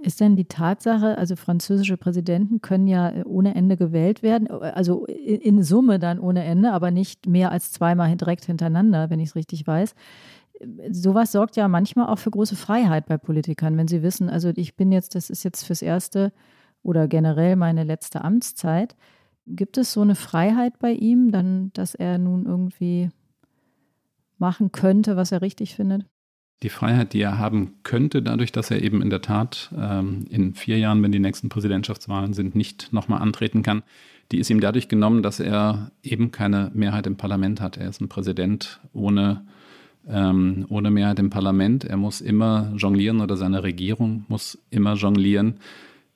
Ist denn die Tatsache, also französische Präsidenten können ja ohne Ende gewählt werden, also in Summe dann ohne Ende, aber nicht mehr als zweimal direkt hintereinander, wenn ich es richtig weiß. Sowas sorgt ja manchmal auch für große Freiheit bei Politikern, wenn sie wissen, also ich bin jetzt, das ist jetzt fürs erste oder generell meine letzte Amtszeit. Gibt es so eine Freiheit bei ihm, dann, dass er nun irgendwie machen könnte, was er richtig findet? Die Freiheit, die er haben könnte, dadurch, dass er eben in der Tat ähm, in vier Jahren, wenn die nächsten Präsidentschaftswahlen sind, nicht nochmal antreten kann, die ist ihm dadurch genommen, dass er eben keine Mehrheit im Parlament hat. Er ist ein Präsident ohne, ähm, ohne Mehrheit im Parlament. Er muss immer jonglieren oder seine Regierung muss immer jonglieren.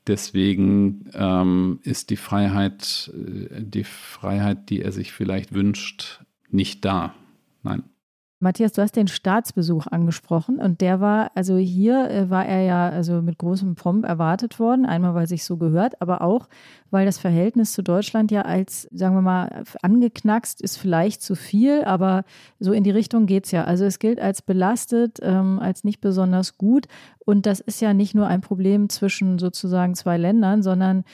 Deswegen ähm, ist die Freiheit, äh, die Freiheit, die er sich vielleicht wünscht, nicht da. Nein. Matthias, du hast den Staatsbesuch angesprochen und der war, also hier äh, war er ja also mit großem Pomp erwartet worden, einmal weil sich so gehört, aber auch weil das Verhältnis zu Deutschland ja als, sagen wir mal, angeknackst ist vielleicht zu viel, aber so in die Richtung geht es ja. Also es gilt als belastet, ähm, als nicht besonders gut und das ist ja nicht nur ein Problem zwischen sozusagen zwei Ländern, sondern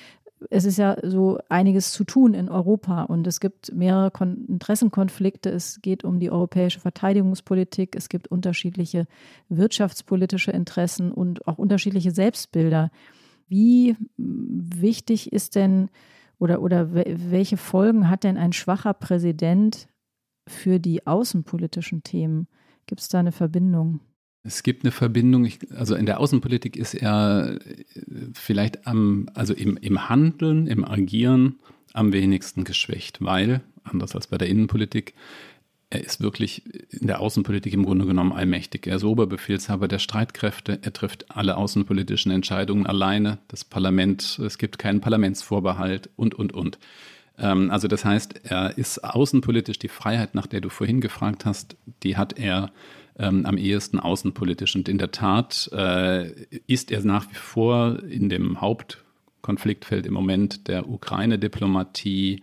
es ist ja so einiges zu tun in Europa und es gibt mehrere Kon Interessenkonflikte. Es geht um die europäische Verteidigungspolitik. Es gibt unterschiedliche wirtschaftspolitische Interessen und auch unterschiedliche Selbstbilder. Wie wichtig ist denn oder, oder welche Folgen hat denn ein schwacher Präsident für die außenpolitischen Themen? Gibt es da eine Verbindung? Es gibt eine Verbindung, ich, also in der Außenpolitik ist er äh, vielleicht am, also im, im Handeln, im Agieren am wenigsten geschwächt, weil, anders als bei der Innenpolitik, er ist wirklich in der Außenpolitik im Grunde genommen allmächtig. Er ist Oberbefehlshaber der Streitkräfte. Er trifft alle außenpolitischen Entscheidungen alleine. Das Parlament, es gibt keinen Parlamentsvorbehalt und, und, und. Ähm, also das heißt, er ist außenpolitisch die Freiheit, nach der du vorhin gefragt hast, die hat er ähm, am ehesten außenpolitisch. Und in der Tat äh, ist er nach wie vor in dem Hauptkonfliktfeld im Moment der Ukraine-Diplomatie,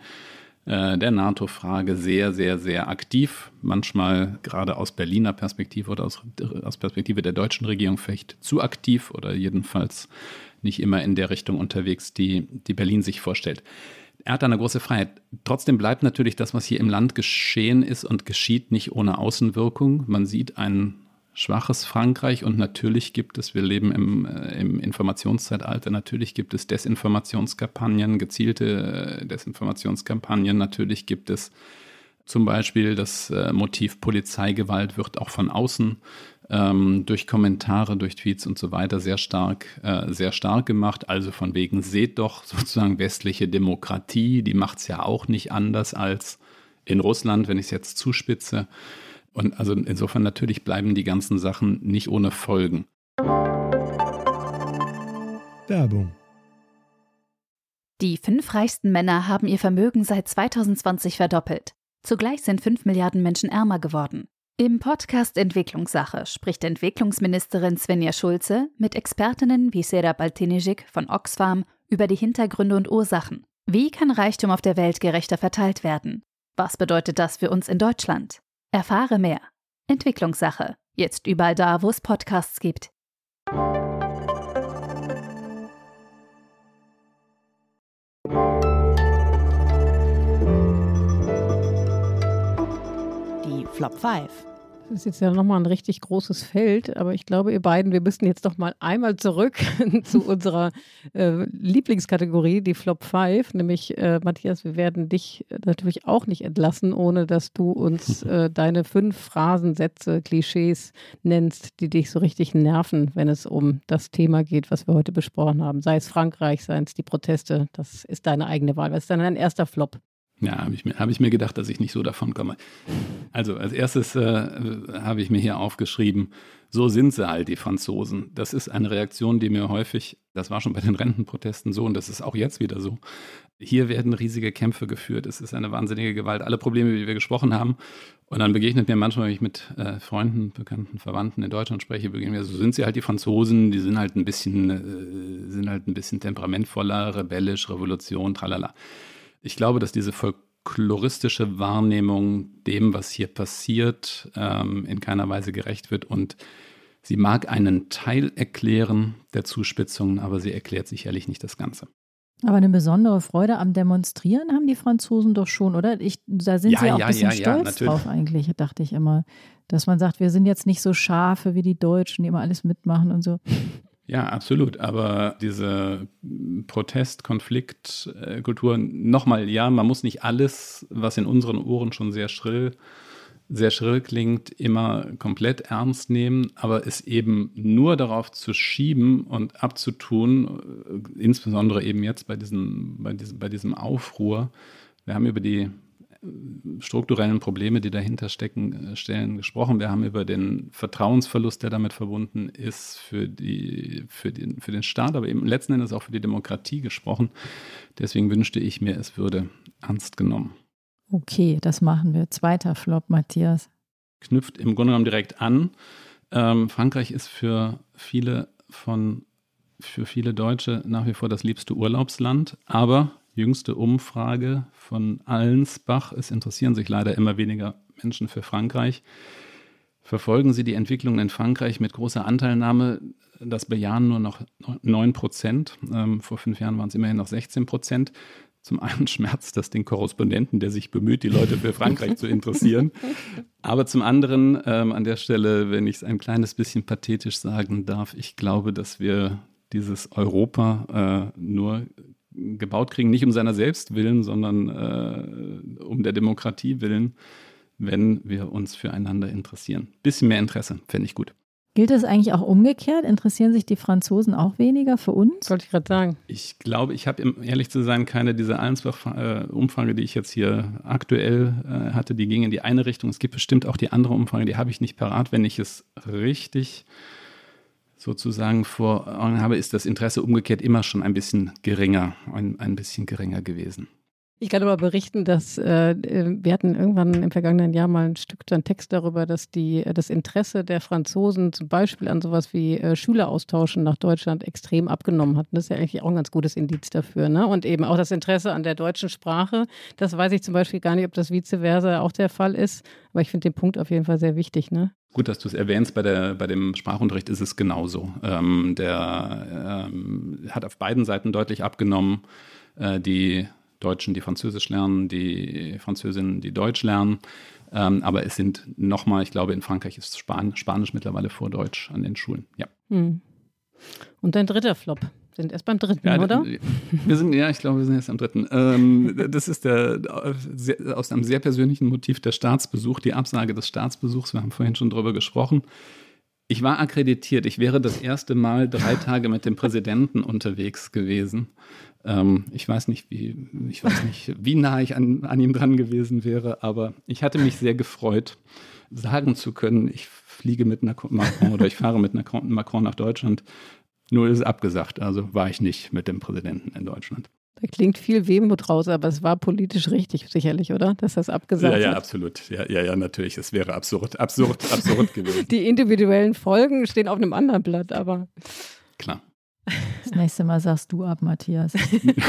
äh, der NATO-Frage sehr, sehr, sehr aktiv. Manchmal gerade aus Berliner Perspektive oder aus, aus Perspektive der deutschen Regierung vielleicht zu aktiv oder jedenfalls nicht immer in der Richtung unterwegs, die, die Berlin sich vorstellt er hat eine große Freiheit. Trotzdem bleibt natürlich das, was hier im Land geschehen ist und geschieht, nicht ohne Außenwirkung. Man sieht ein schwaches Frankreich und natürlich gibt es, wir leben im, äh, im Informationszeitalter, natürlich gibt es Desinformationskampagnen, gezielte äh, Desinformationskampagnen, natürlich gibt es zum Beispiel das äh, Motiv Polizeigewalt wird auch von außen ähm, durch Kommentare, durch Tweets und so weiter sehr stark, äh, sehr stark gemacht. Also von wegen, seht doch sozusagen westliche Demokratie, die macht es ja auch nicht anders als in Russland, wenn ich es jetzt zuspitze. Und also insofern natürlich bleiben die ganzen Sachen nicht ohne Folgen. Werbung. Die fünf reichsten Männer haben ihr Vermögen seit 2020 verdoppelt. Zugleich sind fünf Milliarden Menschen ärmer geworden. Im Podcast Entwicklungssache spricht Entwicklungsministerin Svenja Schulze mit Expertinnen wie Serap Altinijik von Oxfam über die Hintergründe und Ursachen. Wie kann Reichtum auf der Welt gerechter verteilt werden? Was bedeutet das für uns in Deutschland? Erfahre mehr. Entwicklungssache. Jetzt überall da, wo es Podcasts gibt. Flop 5. Das ist jetzt ja nochmal ein richtig großes Feld, aber ich glaube, ihr beiden, wir müssen jetzt doch mal einmal zurück zu unserer äh, Lieblingskategorie, die Flop 5, nämlich äh, Matthias, wir werden dich natürlich auch nicht entlassen, ohne dass du uns äh, deine fünf Phrasensätze, Klischees nennst, die dich so richtig nerven, wenn es um das Thema geht, was wir heute besprochen haben. Sei es Frankreich, seien es die Proteste, das ist deine eigene Wahl. Was ist dann dein erster Flop? Ja, habe ich, mir, hab ich mir gedacht, dass ich nicht so davon komme. Also als erstes äh, habe ich mir hier aufgeschrieben, so sind sie halt, die Franzosen. Das ist eine Reaktion, die mir häufig, das war schon bei den Rentenprotesten so und das ist auch jetzt wieder so. Hier werden riesige Kämpfe geführt. Es ist eine wahnsinnige Gewalt. Alle Probleme, die wir gesprochen haben. Und dann begegnet mir manchmal, wenn ich mit äh, Freunden, Bekannten, Verwandten in Deutschland spreche, begegnen mir, so sind sie halt die Franzosen, die sind halt ein bisschen, äh, sind halt ein bisschen temperamentvoller, rebellisch, Revolution, tralala. Ich glaube, dass diese folkloristische Wahrnehmung dem, was hier passiert, ähm, in keiner Weise gerecht wird und sie mag einen Teil erklären der Zuspitzungen, aber sie erklärt sicherlich nicht das Ganze. Aber eine besondere Freude am Demonstrieren haben die Franzosen doch schon, oder? Ich, da sind ja, sie auch ja, ein bisschen ja, stolz drauf eigentlich, dachte ich immer. Dass man sagt, wir sind jetzt nicht so Schafe wie die Deutschen, die immer alles mitmachen und so. Ja, absolut. Aber diese Protest, Konfliktkultur, nochmal, ja, man muss nicht alles, was in unseren Ohren schon sehr schrill, sehr schrill klingt, immer komplett ernst nehmen, aber es eben nur darauf zu schieben und abzutun, insbesondere eben jetzt bei diesem, bei diesem, bei diesem Aufruhr. Wir haben über die strukturellen Probleme, die dahinter stecken, äh, stellen, gesprochen. Wir haben über den Vertrauensverlust, der damit verbunden ist, für, die, für, den, für den Staat, aber eben letzten Endes auch für die Demokratie gesprochen. Deswegen wünschte ich mir, es würde ernst genommen. Okay, das machen wir. Zweiter Flop, Matthias. Knüpft im Grunde genommen direkt an. Ähm, Frankreich ist für viele von für viele Deutsche nach wie vor das liebste Urlaubsland, aber jüngste Umfrage von Allensbach. Es interessieren sich leider immer weniger Menschen für Frankreich. verfolgen Sie die Entwicklung in Frankreich mit großer Anteilnahme. Das bejahen nur noch 9 Prozent. Ähm, vor fünf Jahren waren es immerhin noch 16 Prozent. Zum einen schmerzt das den Korrespondenten, der sich bemüht, die Leute für Frankreich zu interessieren. Aber zum anderen, ähm, an der Stelle, wenn ich es ein kleines bisschen pathetisch sagen darf, ich glaube, dass wir dieses Europa äh, nur gebaut kriegen, nicht um seiner selbst willen, sondern äh, um der Demokratie willen, wenn wir uns füreinander interessieren. Bisschen mehr Interesse, fände ich gut. Gilt das eigentlich auch umgekehrt? Interessieren sich die Franzosen auch weniger für uns? Sollte ich gerade sagen. Ich glaube, ich habe, um ehrlich zu sein, keine dieser Allensbach-Umfrage, die ich jetzt hier aktuell äh, hatte, die ging in die eine Richtung. Es gibt bestimmt auch die andere Umfrage, die habe ich nicht parat. Wenn ich es richtig sozusagen vor Augen habe, ist das Interesse umgekehrt immer schon ein bisschen geringer, ein, ein bisschen geringer gewesen. Ich kann aber berichten, dass äh, äh, wir hatten irgendwann im vergangenen Jahr mal ein Stück, ein Text darüber, dass die, äh, das Interesse der Franzosen zum Beispiel an sowas wie äh, Schüleraustauschen nach Deutschland extrem abgenommen hat. Das ist ja eigentlich auch ein ganz gutes Indiz dafür. Ne? Und eben auch das Interesse an der deutschen Sprache. Das weiß ich zum Beispiel gar nicht, ob das vice versa auch der Fall ist. Aber ich finde den Punkt auf jeden Fall sehr wichtig. Ne? Gut, dass du es erwähnst, bei, der, bei dem Sprachunterricht ist es genauso. Ähm, der ähm, hat auf beiden Seiten deutlich abgenommen. Äh, die Deutschen, die Französisch lernen, die Französinnen, die Deutsch lernen. Ähm, aber es sind nochmal, ich glaube, in Frankreich ist Span Spanisch mittlerweile vor Deutsch an den Schulen. Ja. Hm. Und dein dritter Flop. Sind erst beim dritten, ja, oder? Wir sind, ja, ich glaube, wir sind jetzt am dritten. Ähm, das ist der aus einem sehr persönlichen Motiv der Staatsbesuch, die Absage des Staatsbesuchs. Wir haben vorhin schon darüber gesprochen. Ich war akkreditiert. Ich wäre das erste Mal drei Tage mit dem Präsidenten unterwegs gewesen. Ähm, ich weiß nicht, wie, ich weiß nicht, wie nah ich an, an ihm dran gewesen wäre, aber ich hatte mich sehr gefreut, sagen zu können, ich fliege mit Macron oder ich fahre mit Macron nach Deutschland. Nur ist es abgesagt, also war ich nicht mit dem Präsidenten in Deutschland. Da klingt viel Wehmut raus, aber es war politisch richtig, sicherlich, oder? Dass das abgesagt Ja, ja, hat. absolut. Ja, ja, ja, natürlich. Es wäre absurd, absurd, absurd gewesen. Die individuellen Folgen stehen auf einem anderen Blatt, aber. Klar. Das nächste Mal sagst du ab, Matthias.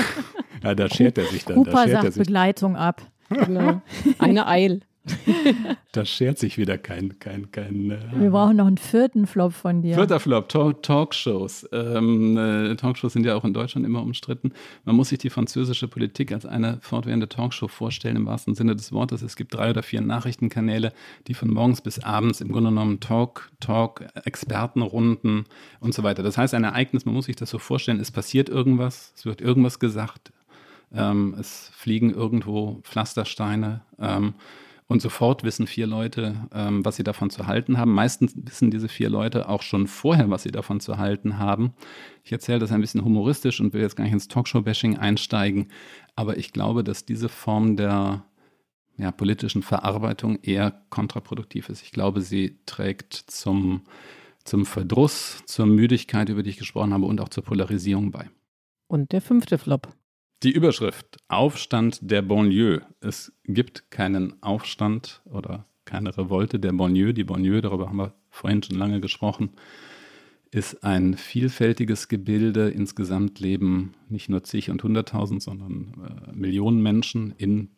ja, da schert er sich dann. Cooper sagt er sich. Begleitung ab. Genau. Eine Eil. da schert sich wieder kein. kein, kein äh, Wir brauchen noch einen vierten Flop von dir. Vierter Flop, Talk Talkshows. Ähm, äh, Talkshows sind ja auch in Deutschland immer umstritten. Man muss sich die französische Politik als eine fortwährende Talkshow vorstellen, im wahrsten Sinne des Wortes. Es gibt drei oder vier Nachrichtenkanäle, die von morgens bis abends im Grunde genommen Talk, Talk, Expertenrunden und so weiter. Das heißt, ein Ereignis, man muss sich das so vorstellen, es passiert irgendwas, es wird irgendwas gesagt, ähm, es fliegen irgendwo Pflastersteine. Ähm, und sofort wissen vier Leute, ähm, was sie davon zu halten haben. Meistens wissen diese vier Leute auch schon vorher, was sie davon zu halten haben. Ich erzähle das ein bisschen humoristisch und will jetzt gar nicht ins Talkshow-Bashing einsteigen. Aber ich glaube, dass diese Form der ja, politischen Verarbeitung eher kontraproduktiv ist. Ich glaube, sie trägt zum, zum Verdruss, zur Müdigkeit, über die ich gesprochen habe, und auch zur Polarisierung bei. Und der fünfte Flop. Die Überschrift Aufstand der Banlieue. Es gibt keinen Aufstand oder keine Revolte der Banlieue. Die Banlieue, darüber haben wir vorhin schon lange gesprochen, ist ein vielfältiges Gebilde. Insgesamt leben nicht nur zig und hunderttausend, sondern äh, Millionen Menschen in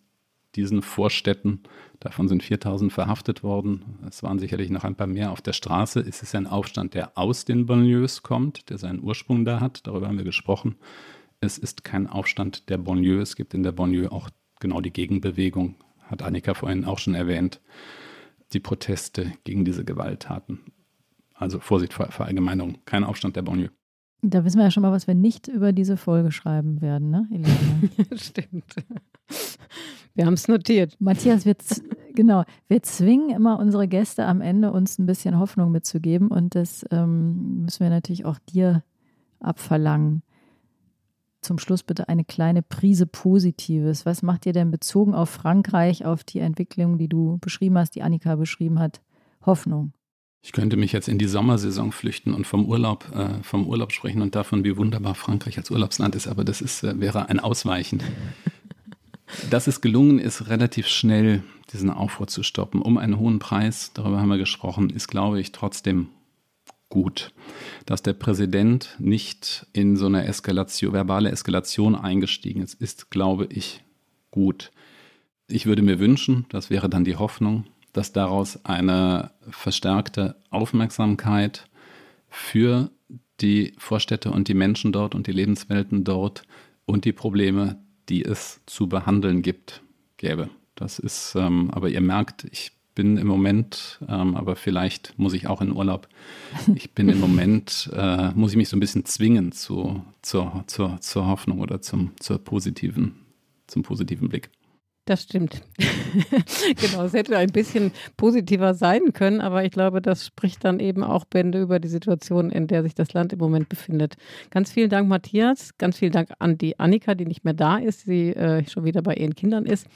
diesen Vorstädten. Davon sind 4000 verhaftet worden. Es waren sicherlich noch ein paar mehr auf der Straße. Es ist ein Aufstand, der aus den Banlieues kommt, der seinen Ursprung da hat. Darüber haben wir gesprochen. Es ist kein Aufstand der Banlieue. Es gibt in der Banlieue auch genau die Gegenbewegung, hat Annika vorhin auch schon erwähnt, die Proteste gegen diese Gewalttaten. Also Vorsicht vor Verallgemeinerung, kein Aufstand der Banlieue. Da wissen wir ja schon mal, was wir nicht über diese Folge schreiben werden, ne, Elena? Stimmt. Wir haben es notiert. Matthias, wir, genau, wir zwingen immer unsere Gäste am Ende, uns ein bisschen Hoffnung mitzugeben. Und das ähm, müssen wir natürlich auch dir abverlangen zum Schluss bitte eine kleine Prise Positives. Was macht ihr denn bezogen auf Frankreich, auf die Entwicklung, die du beschrieben hast, die Annika beschrieben hat, Hoffnung? Ich könnte mich jetzt in die Sommersaison flüchten und vom Urlaub, äh, vom Urlaub sprechen und davon, wie wunderbar Frankreich als Urlaubsland ist, aber das ist, äh, wäre ein Ausweichen. Dass es gelungen ist, relativ schnell diesen Aufruhr zu stoppen, um einen hohen Preis, darüber haben wir gesprochen, ist, glaube ich, trotzdem gut. Dass der Präsident nicht in so eine Eskalation, verbale Eskalation eingestiegen ist, ist, glaube ich, gut. Ich würde mir wünschen, das wäre dann die Hoffnung, dass daraus eine verstärkte Aufmerksamkeit für die Vorstädte und die Menschen dort und die Lebenswelten dort und die Probleme, die es zu behandeln gibt, gäbe. Das ist, ähm, aber ihr merkt, ich bin im Moment, ähm, aber vielleicht muss ich auch in Urlaub. Ich bin im Moment, äh, muss ich mich so ein bisschen zwingen zu, zur, zur, zur Hoffnung oder zum, zur positiven, zum positiven Blick. Das stimmt. genau, es hätte ein bisschen positiver sein können, aber ich glaube, das spricht dann eben auch Bände über die Situation, in der sich das Land im Moment befindet. Ganz vielen Dank, Matthias. Ganz vielen Dank an die Annika, die nicht mehr da ist, die äh, schon wieder bei ihren Kindern ist.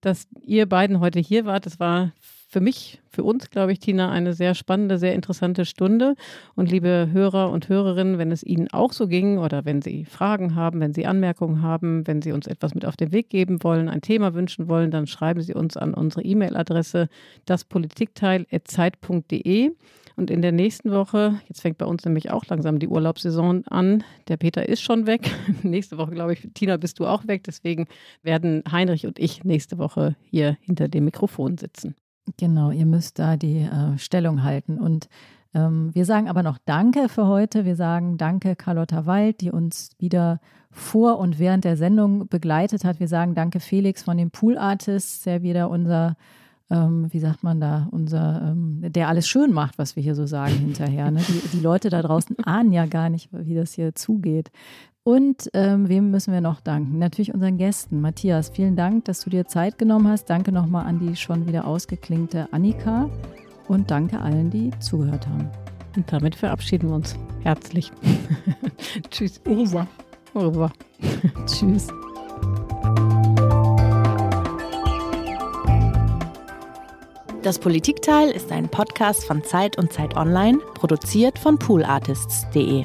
Dass ihr beiden heute hier wart, das war für mich, für uns, glaube ich, Tina, eine sehr spannende, sehr interessante Stunde. Und liebe Hörer und Hörerinnen, wenn es Ihnen auch so ging oder wenn Sie Fragen haben, wenn Sie Anmerkungen haben, wenn Sie uns etwas mit auf den Weg geben wollen, ein Thema wünschen wollen, dann schreiben Sie uns an unsere E-Mail-Adresse daspolitikteil.zeit.de. Und in der nächsten Woche, jetzt fängt bei uns nämlich auch langsam die Urlaubssaison an. Der Peter ist schon weg. nächste Woche, glaube ich, Tina, bist du auch weg. Deswegen werden Heinrich und ich nächste Woche hier hinter dem Mikrofon sitzen. Genau, ihr müsst da die äh, Stellung halten. Und ähm, wir sagen aber noch Danke für heute. Wir sagen Danke Carlotta Wald, die uns wieder vor und während der Sendung begleitet hat. Wir sagen Danke Felix von den Pool Artists, der wieder unser, ähm, wie sagt man da, unser, ähm, der alles schön macht, was wir hier so sagen hinterher. Ne? Die, die Leute da draußen ahnen ja gar nicht, wie das hier zugeht. Und ähm, wem müssen wir noch danken? Natürlich unseren Gästen. Matthias, vielen Dank, dass du dir Zeit genommen hast. Danke nochmal an die schon wieder ausgeklingte Annika. Und danke allen, die zugehört haben. Und damit verabschieden wir uns herzlich. Tschüss. Au revoir. Au revoir. Tschüss. Das Politikteil ist ein Podcast von Zeit und Zeit Online, produziert von poolartists.de.